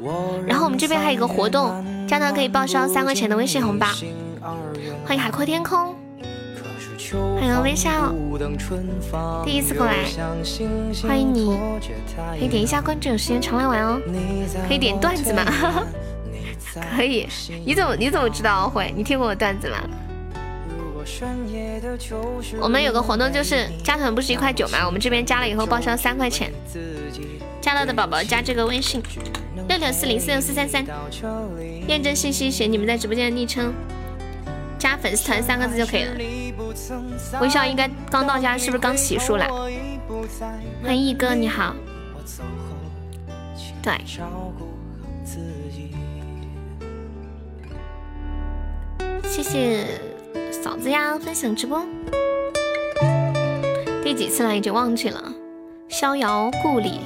然后我们这边还有一个活动，加团可以报销三块钱的微信红包。欢迎海阔天空，欢迎微笑，第一次过来，欢迎你，可以点一下关注，有时间常来玩哦。可以点段子吗？可以，你怎么你怎么知道会？你听过我段子吗？我们有个活动，就是加团不是一块九吗？我们这边加了以后报销三块钱。加到的宝宝加这个微信六六四零四六四三三，验证信息写你们在直播间的昵称，加粉丝团三个字就可以了。微笑应该刚到家，是不是刚洗漱了？欢迎一哥，你好。对。谢谢。嫂子呀，分享直播，第几次了？已经忘记了。逍遥故里，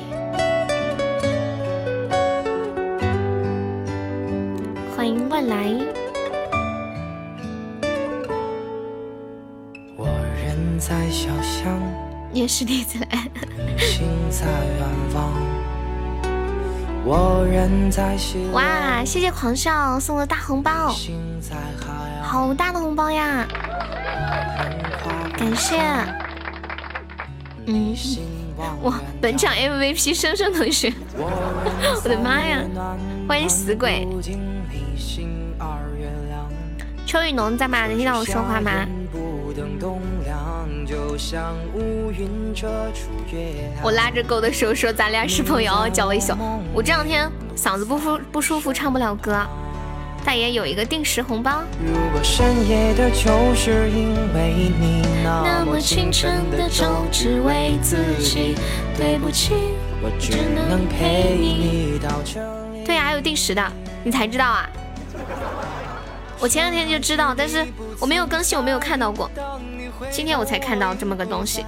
欢迎万来。我人在小巷，也是第一次来。心在远方，我人在哇，谢谢狂笑送的大红包。好大的红包呀！感谢，嗯，哇，本场 MVP 生生同学，我的妈呀！欢迎死鬼，秋雨浓在吗？能听到我说话吗？我拉着狗的手说咱俩是朋友，叫了一宿。我这两天嗓子不舒不舒服，唱不了歌。大爷有一个定时红包。那么清晨的粥只为自己，对不起，我只能陪你到这里。对呀，还有定时的，你才知道啊？我前两天就知道，但是我没有更新，我没有看到过。今天我才看到这么个东西。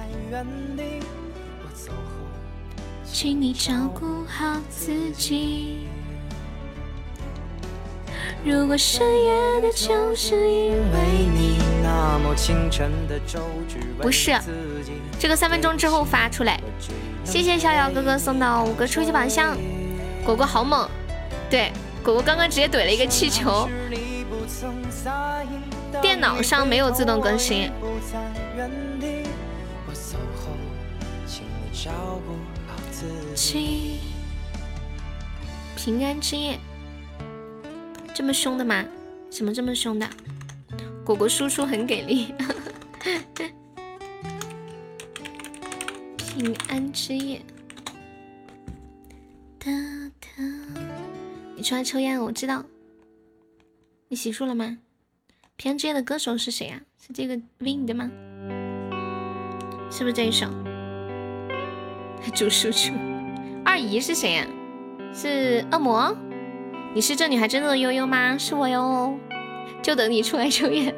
请你照顾好自己。如果深夜的酒是因为你，那么清晨的粥只不是，这个三分钟之后发出来。谢谢逍遥哥哥送的五个初级宝箱，果果好猛，对，果果刚刚直接怼了一个气球。电脑上没有自动更新。平安之夜，这么凶的吗？什么这么凶的？果果叔叔很给力。平安之夜。哒哒，你出来抽烟，我知道。你洗漱了吗？平安之夜的歌手是谁呀？是这个 Win 的吗？是不是这一首？主输出，二姨是谁呀？是恶魔？你是这女孩真正的悠悠吗？是我哟，就等你出来抽烟。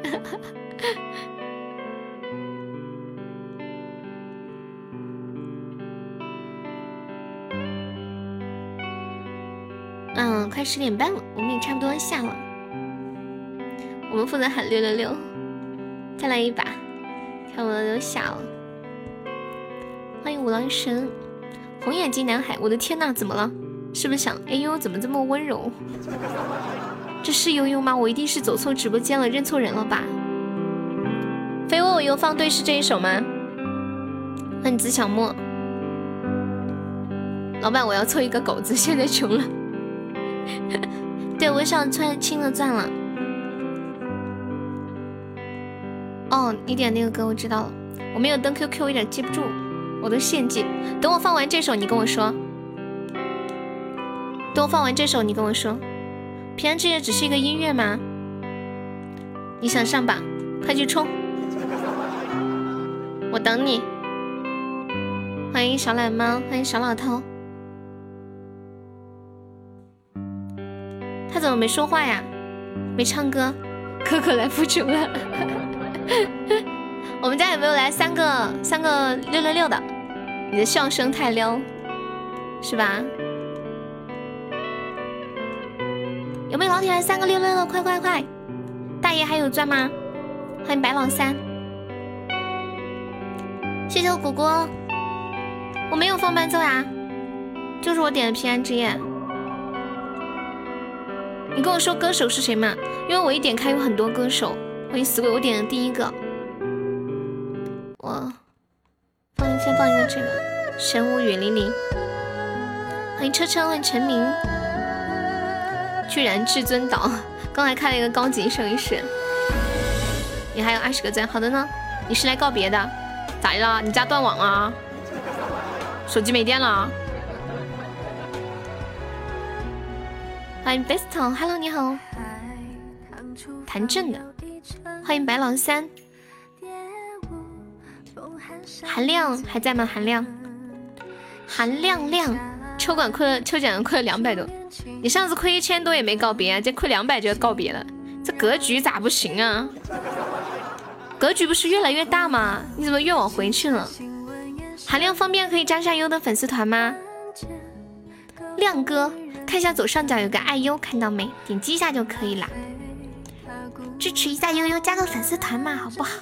嗯，快十点半了，我们也差不多下了。我们负责喊六六六，再来一把，看我都下了。欢迎五郎神，红眼睛男孩，我的天呐，怎么了？是不是想哎呦，怎么这么温柔？这是悠悠吗？我一定是走错直播间了，认错人了吧？非我又放对是这一首吗？欢迎紫小莫，老板，我要凑一个狗子，现在穷了。对，我想突然清了钻了。哦，你点那个歌我知道了，我没有登 QQ，有点记不住，我都献祭。等我放完这首，你跟我说。等我放完这首，你跟我说，平安之夜只是一个音乐吗？你想上榜，快去冲！我等你。欢迎小懒猫，欢迎小老头。他怎么没说话呀？没唱歌？可可来复仇了。我们家有没有来三个三个六六六的？你的笑声太撩，是吧？有没有老铁来三个六六六？快快快！大爷还有钻吗？欢迎白老三，谢谢我果果。我没有放伴奏呀，就是我点的平安之夜。你跟我说歌手是谁嘛？因为我一点开有很多歌手。欢迎死鬼，我点的第一个。我放先放一个这个神武雨霖铃。欢迎车车，欢迎陈明。居然至尊岛，刚才开了一个高级声音室。你还有二十个赞，好的呢。你是来告别的？咋的了？你家断网了？手机没电了？欢迎 Besto，Hello，你好。谭震的，欢迎白狼三。韩亮还在吗？韩亮，韩亮亮，抽管亏了，抽奖亏了两百多。你上次亏一千多也没告别啊，这亏两百就要告别了，这格局咋不行啊？格局不是越来越大吗？你怎么越往回去了？韩亮方便可以加下优的粉丝团吗？亮哥，看一下左上角有个爱优，看到没？点击一下就可以了，支持一下悠悠，加个粉丝团嘛，好不好？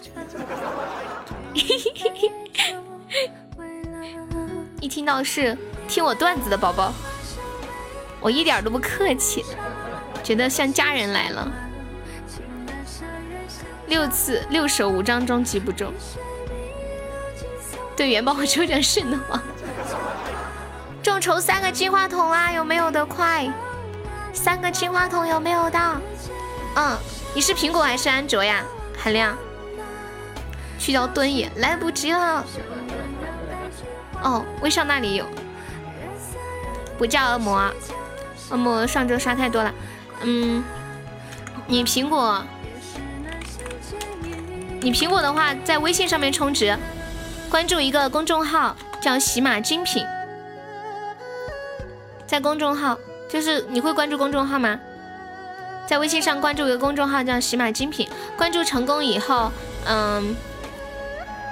一听到是听我段子的宝宝。我一点都不客气，觉得像家人来了。六次六手五张中击不中，对元宝我抽奖是的吗？众筹三个金话筒啊，有没有的快？三个金话筒有没有的？嗯，你是苹果还是安卓呀？韩亮，去掉蹲也来不及了。哦，微笑那里有，不叫恶魔。恶魔上周刷太多了，嗯，你苹果，你苹果的话，在微信上面充值，关注一个公众号叫喜马精品，在公众号就是你会关注公众号吗？在微信上关注一个公众号叫喜马精品，关注成功以后，嗯，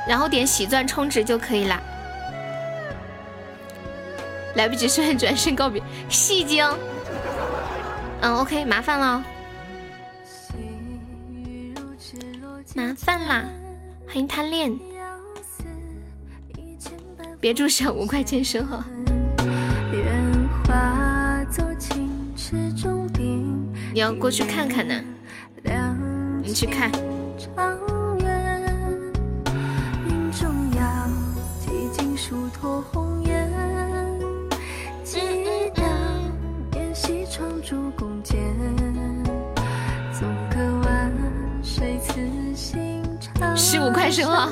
然后点喜钻充值就可以了。来不及说转身告别，戏精。嗯，OK，麻烦了，麻烦啦，欢迎贪恋，别注小五块钱生哈。你要过去看看呢。你去看。十五块收了。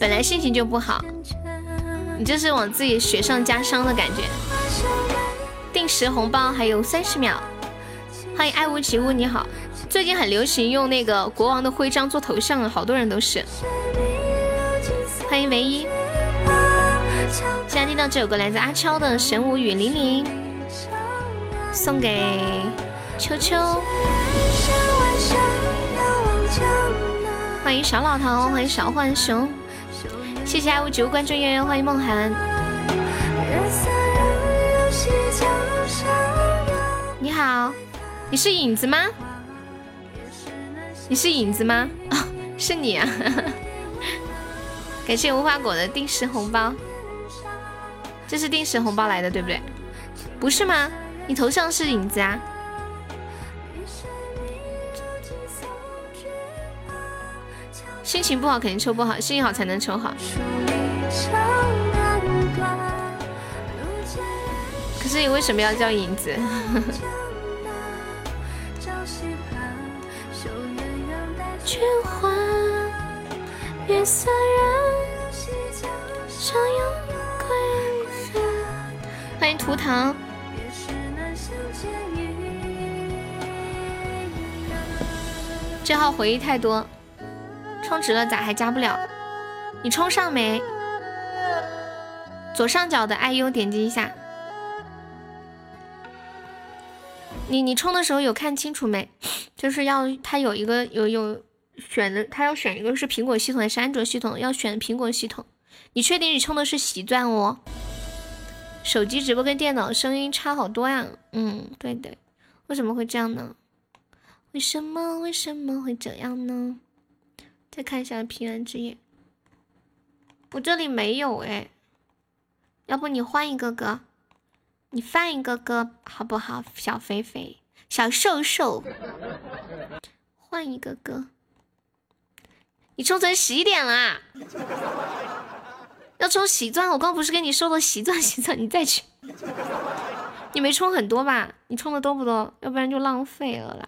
本来心情就不好，你这是往自己雪上加霜的感觉。定时红包还有三十秒，欢迎爱屋及乌，你好。最近很流行用那个国王的徽章做头像，好多人都是。欢迎唯一。现在听到这首歌来自阿超的《神武雨霖铃》，送给秋秋。欢迎小老头，欢迎小浣熊。谢谢爱屋及乌关注悠悠，欢迎梦涵。你好，你是影子吗？你是影子吗？啊，是你啊！感谢无花果的定时红包，这是定时红包来的，对不对？不是吗？你头像是影子啊？心情不好肯定抽不好，心情好才能抽好。可是你为什么要叫影子？欢迎图腾。这号回忆太多。充值了咋还加不了？你充上没？左上角的 IU 点击一下。你你充的时候有看清楚没？就是要它有一个有有选的，它要选一个是苹果系统还是安卓系统？要选苹果系统。你确定你充的是喜钻哦？手机直播跟电脑声音差好多呀。嗯，对对。为什么会这样呢？为什么为什么会这样呢？再看一下平安之夜，我这里没有哎，要不你换一个歌，你放一个歌好不好？小肥肥，小瘦瘦，换一个歌。你充成十一点了，要充喜钻，我刚不是给你说了喜钻喜钻，你再去。你没充很多吧？你充的多不多？要不然就浪费了啦。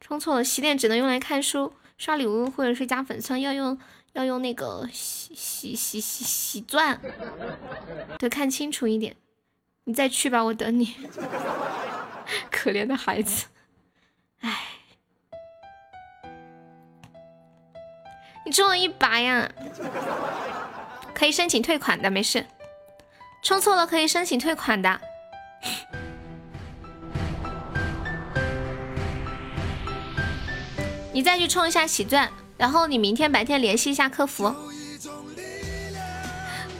充错了，洗脸只能用来看书。刷礼物或者是加粉钻要用要用那个喜喜喜喜喜钻，对看清楚一点。你再去吧，我等你。可怜的孩子，唉，你中了一把呀，可以申请退款的，没事。充错了可以申请退款的。你再去充一下喜钻，然后你明天白天联系一下客服。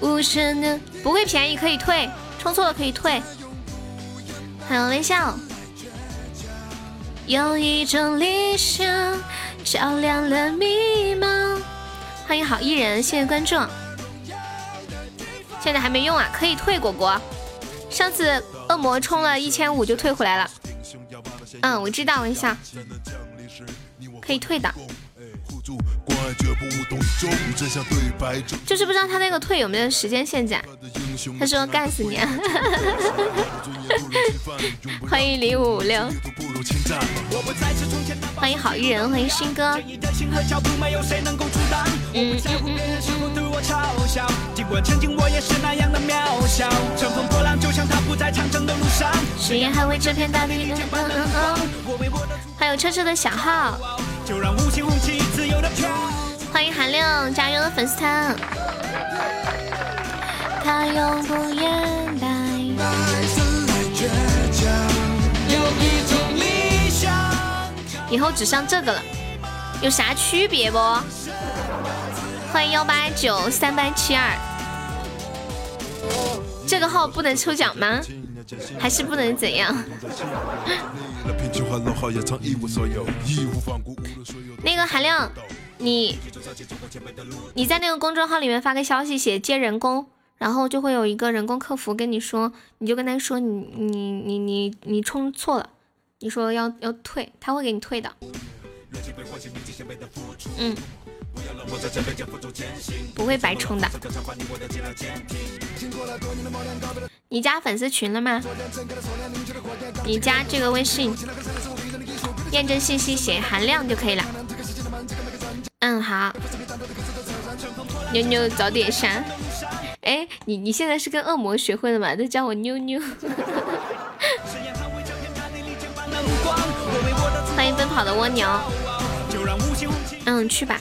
无声的不会便宜，可以退，充错了可以退。还有微笑。有一种理想照亮了迷茫。欢迎好艺人，谢谢关注。现在还没用啊，可以退果果。上次恶魔充了一千五就退回来了。嗯，我知道，一下。可以退的，就是不知道他那个退有没有时间限制。他说干死你！欢迎零五五六，欢迎好艺人，欢迎新哥。嗯。誓言捍卫这片大地。欢迎车车的小号。欢迎韩亮加入粉丝团。他永不言败。以后只上这个了，有啥区别不？欢迎幺八九三八七二。这个号不能抽奖吗？还是不能怎样？那个韩亮，你你在那个公众号里面发个消息，写接人工，然后就会有一个人工客服跟你说，你就跟他说你你你你你充错了，你说要要退，他会给你退的。嗯，不会白充的。你加粉丝群了吗？你加这个微信，验证信息写韩亮就可以了。嗯，好。妞妞早点删。哎，你你现在是跟恶魔学会了吗？都叫我妞妞。欢迎奔跑的蜗牛。嗯，去吧，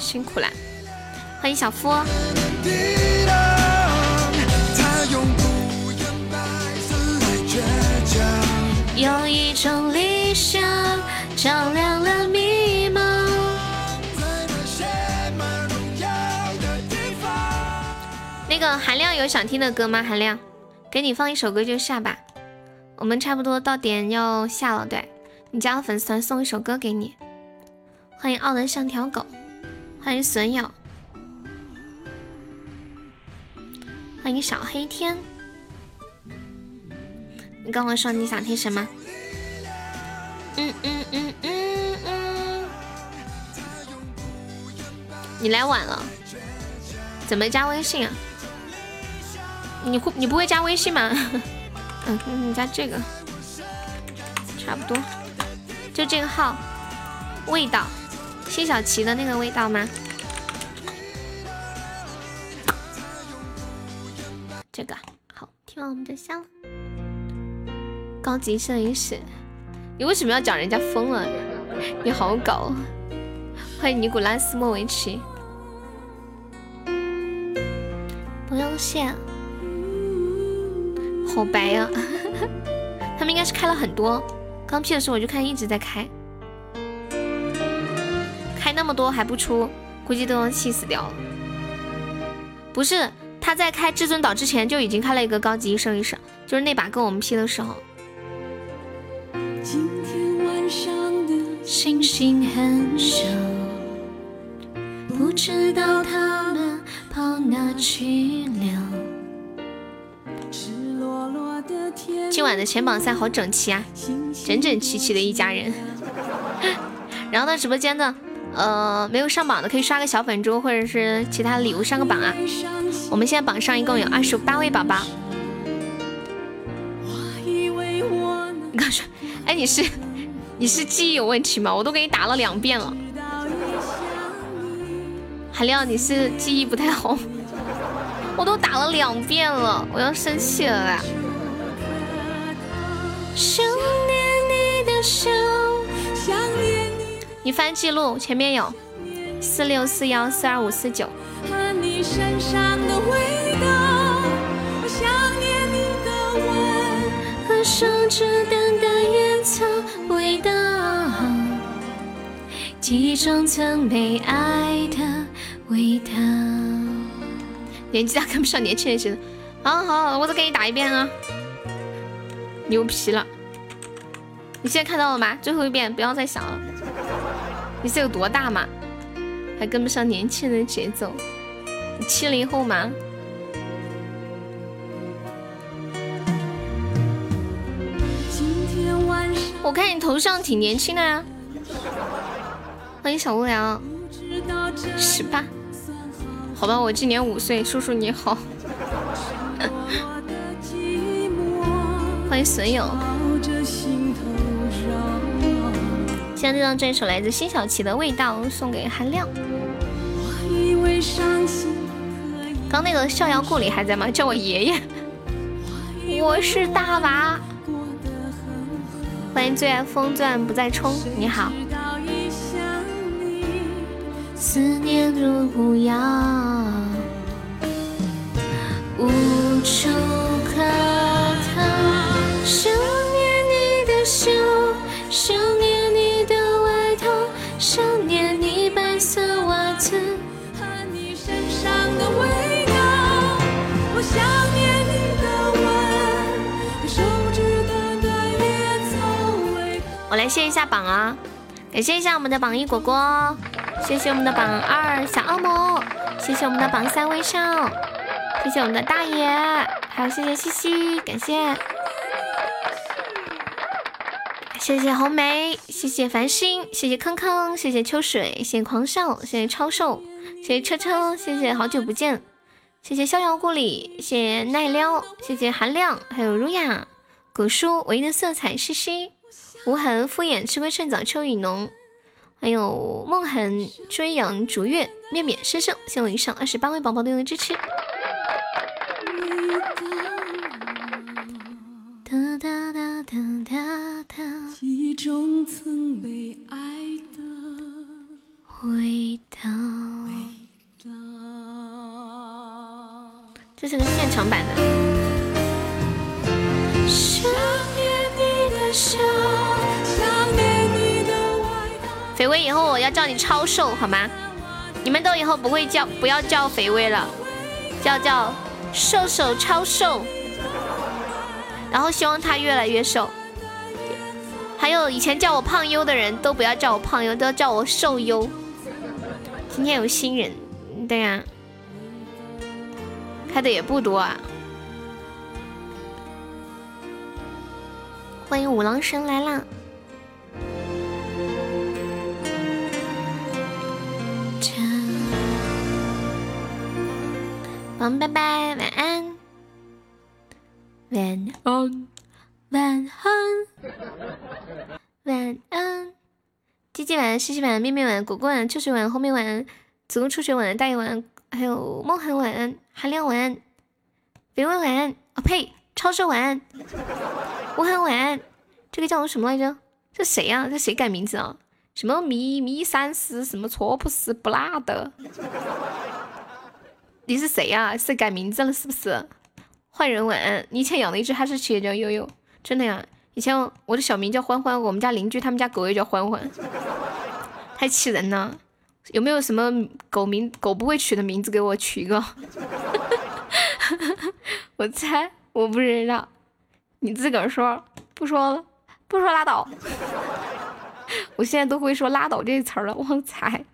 辛苦了。欢迎小夫。有一种理想照亮了迷茫。那个韩亮有想听的歌吗？韩亮，给你放一首歌就下吧。我们差不多到点要下了，对你加了粉丝团送一首歌给你。欢迎傲人像条狗，欢迎损友，欢迎小黑天。你跟我说你想听什么？嗯嗯嗯嗯嗯。你来晚了，怎么加微信啊？你会你不会加微信吗？嗯，你加这个，差不多，就这个号，味道，辛晓琪的那个味道吗？这个好，听完我们就下了。高级摄影师，你为什么要讲人家疯了？你好搞！欢迎尼古拉斯莫维奇，不用谢。好白呀！他们应该是开了很多，刚 P 的时候我就看一直在开，开那么多还不出，估计都要气死掉了。不是，他在开至尊岛之前就已经开了一个高级一生一世，就是那把跟我们 P 的时候。今天晚上的星星很少，不知道他们跑哪去了。今晚的前榜赛好整齐啊，整整齐齐的一家人。然后呢，直播间的呃没有上榜的可以刷个小粉猪或者是其他礼物上个榜啊。我们现在榜上一共有二十八位宝宝。你刚说，哎，你是你是记忆有问题吗？我都给你打了两遍了。海亮，你是记忆不太好，我都打了两遍了，我要生气了啦。想念你的手，想你。你翻记录，前面有四六四幺四二五四九。手指淡淡烟草味道，记忆中曾被爱的味道。年纪大跟不上年轻人写的。好好，我再给你打一遍啊。牛皮了！你现在看到了吗？最后一遍，不要再想了。你是有多大嘛？还跟不上年轻人节奏？你七零后吗？我看你头像挺年轻的呀。欢迎小无聊。十八。好吧，我今年五岁。叔叔你好。欢迎损友。现在这张这首来自辛晓琪的味道送给韩亮。刚那个逍遥故里还在吗？叫我爷爷。我是大娃。欢迎最爱风钻不再冲，你好。思念如无恙，无处可。想念你的笑，想我来谢一下榜啊，感谢一下我们的榜一果果，谢谢我们的榜二小恶魔，谢谢我们的榜三微笑，谢谢我们的大爷，还有谢谢西西，感谢，谢谢红梅，谢谢繁星，谢谢康康，谢谢秋水，谢谢狂笑，谢谢超瘦，谢谢车车，谢谢好久不见，谢谢逍遥故里，谢谢奈撩，谢谢韩亮，还有儒雅，古书唯一的色彩西西，无痕敷衍吃亏趁早秋雨浓。还有梦痕追阳逐月面面生生，谢我以上二十八位宝宝对我的支持。哒哒哒哒哒哒。记中曾被爱的味道。这是个现场版的。肥威，以后我要叫你超瘦，好吗？你们都以后不会叫，不要叫肥威了，叫叫瘦瘦超瘦。然后希望他越来越瘦。还有以前叫我胖优的人都不要叫我胖优，都要叫我瘦优。今天有新人，对呀，开的也不多啊。欢迎五郎神来啦！嗯，拜拜，晚安，晚安，晚安，晚安。鸡鸡晚安，西西晚安，面面晚安，果果晚安，秋水晚安，后面晚安，子宫出血晚安，大爷晚安，还有梦涵晚安，韩亮晚，肥文晚安，哦呸，超市晚，吴涵晚，这个叫什么来着？这谁呀？这谁改名字啊？什么咪咪三思，什么错普斯不拉的？你是谁呀？是改名字了是不是？坏人晚安。你以前养的一只哈士奇也叫悠悠，真的呀？以前我的小名叫欢欢，我们家邻居他们家狗也叫欢欢，太气人了。有没有什么狗名狗不会取的名字给我取一个？我猜，我不知道，你自个儿说，不说了，不说拉倒。我现在都会说拉倒这词儿了，我猜。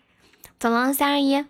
走了，三二一。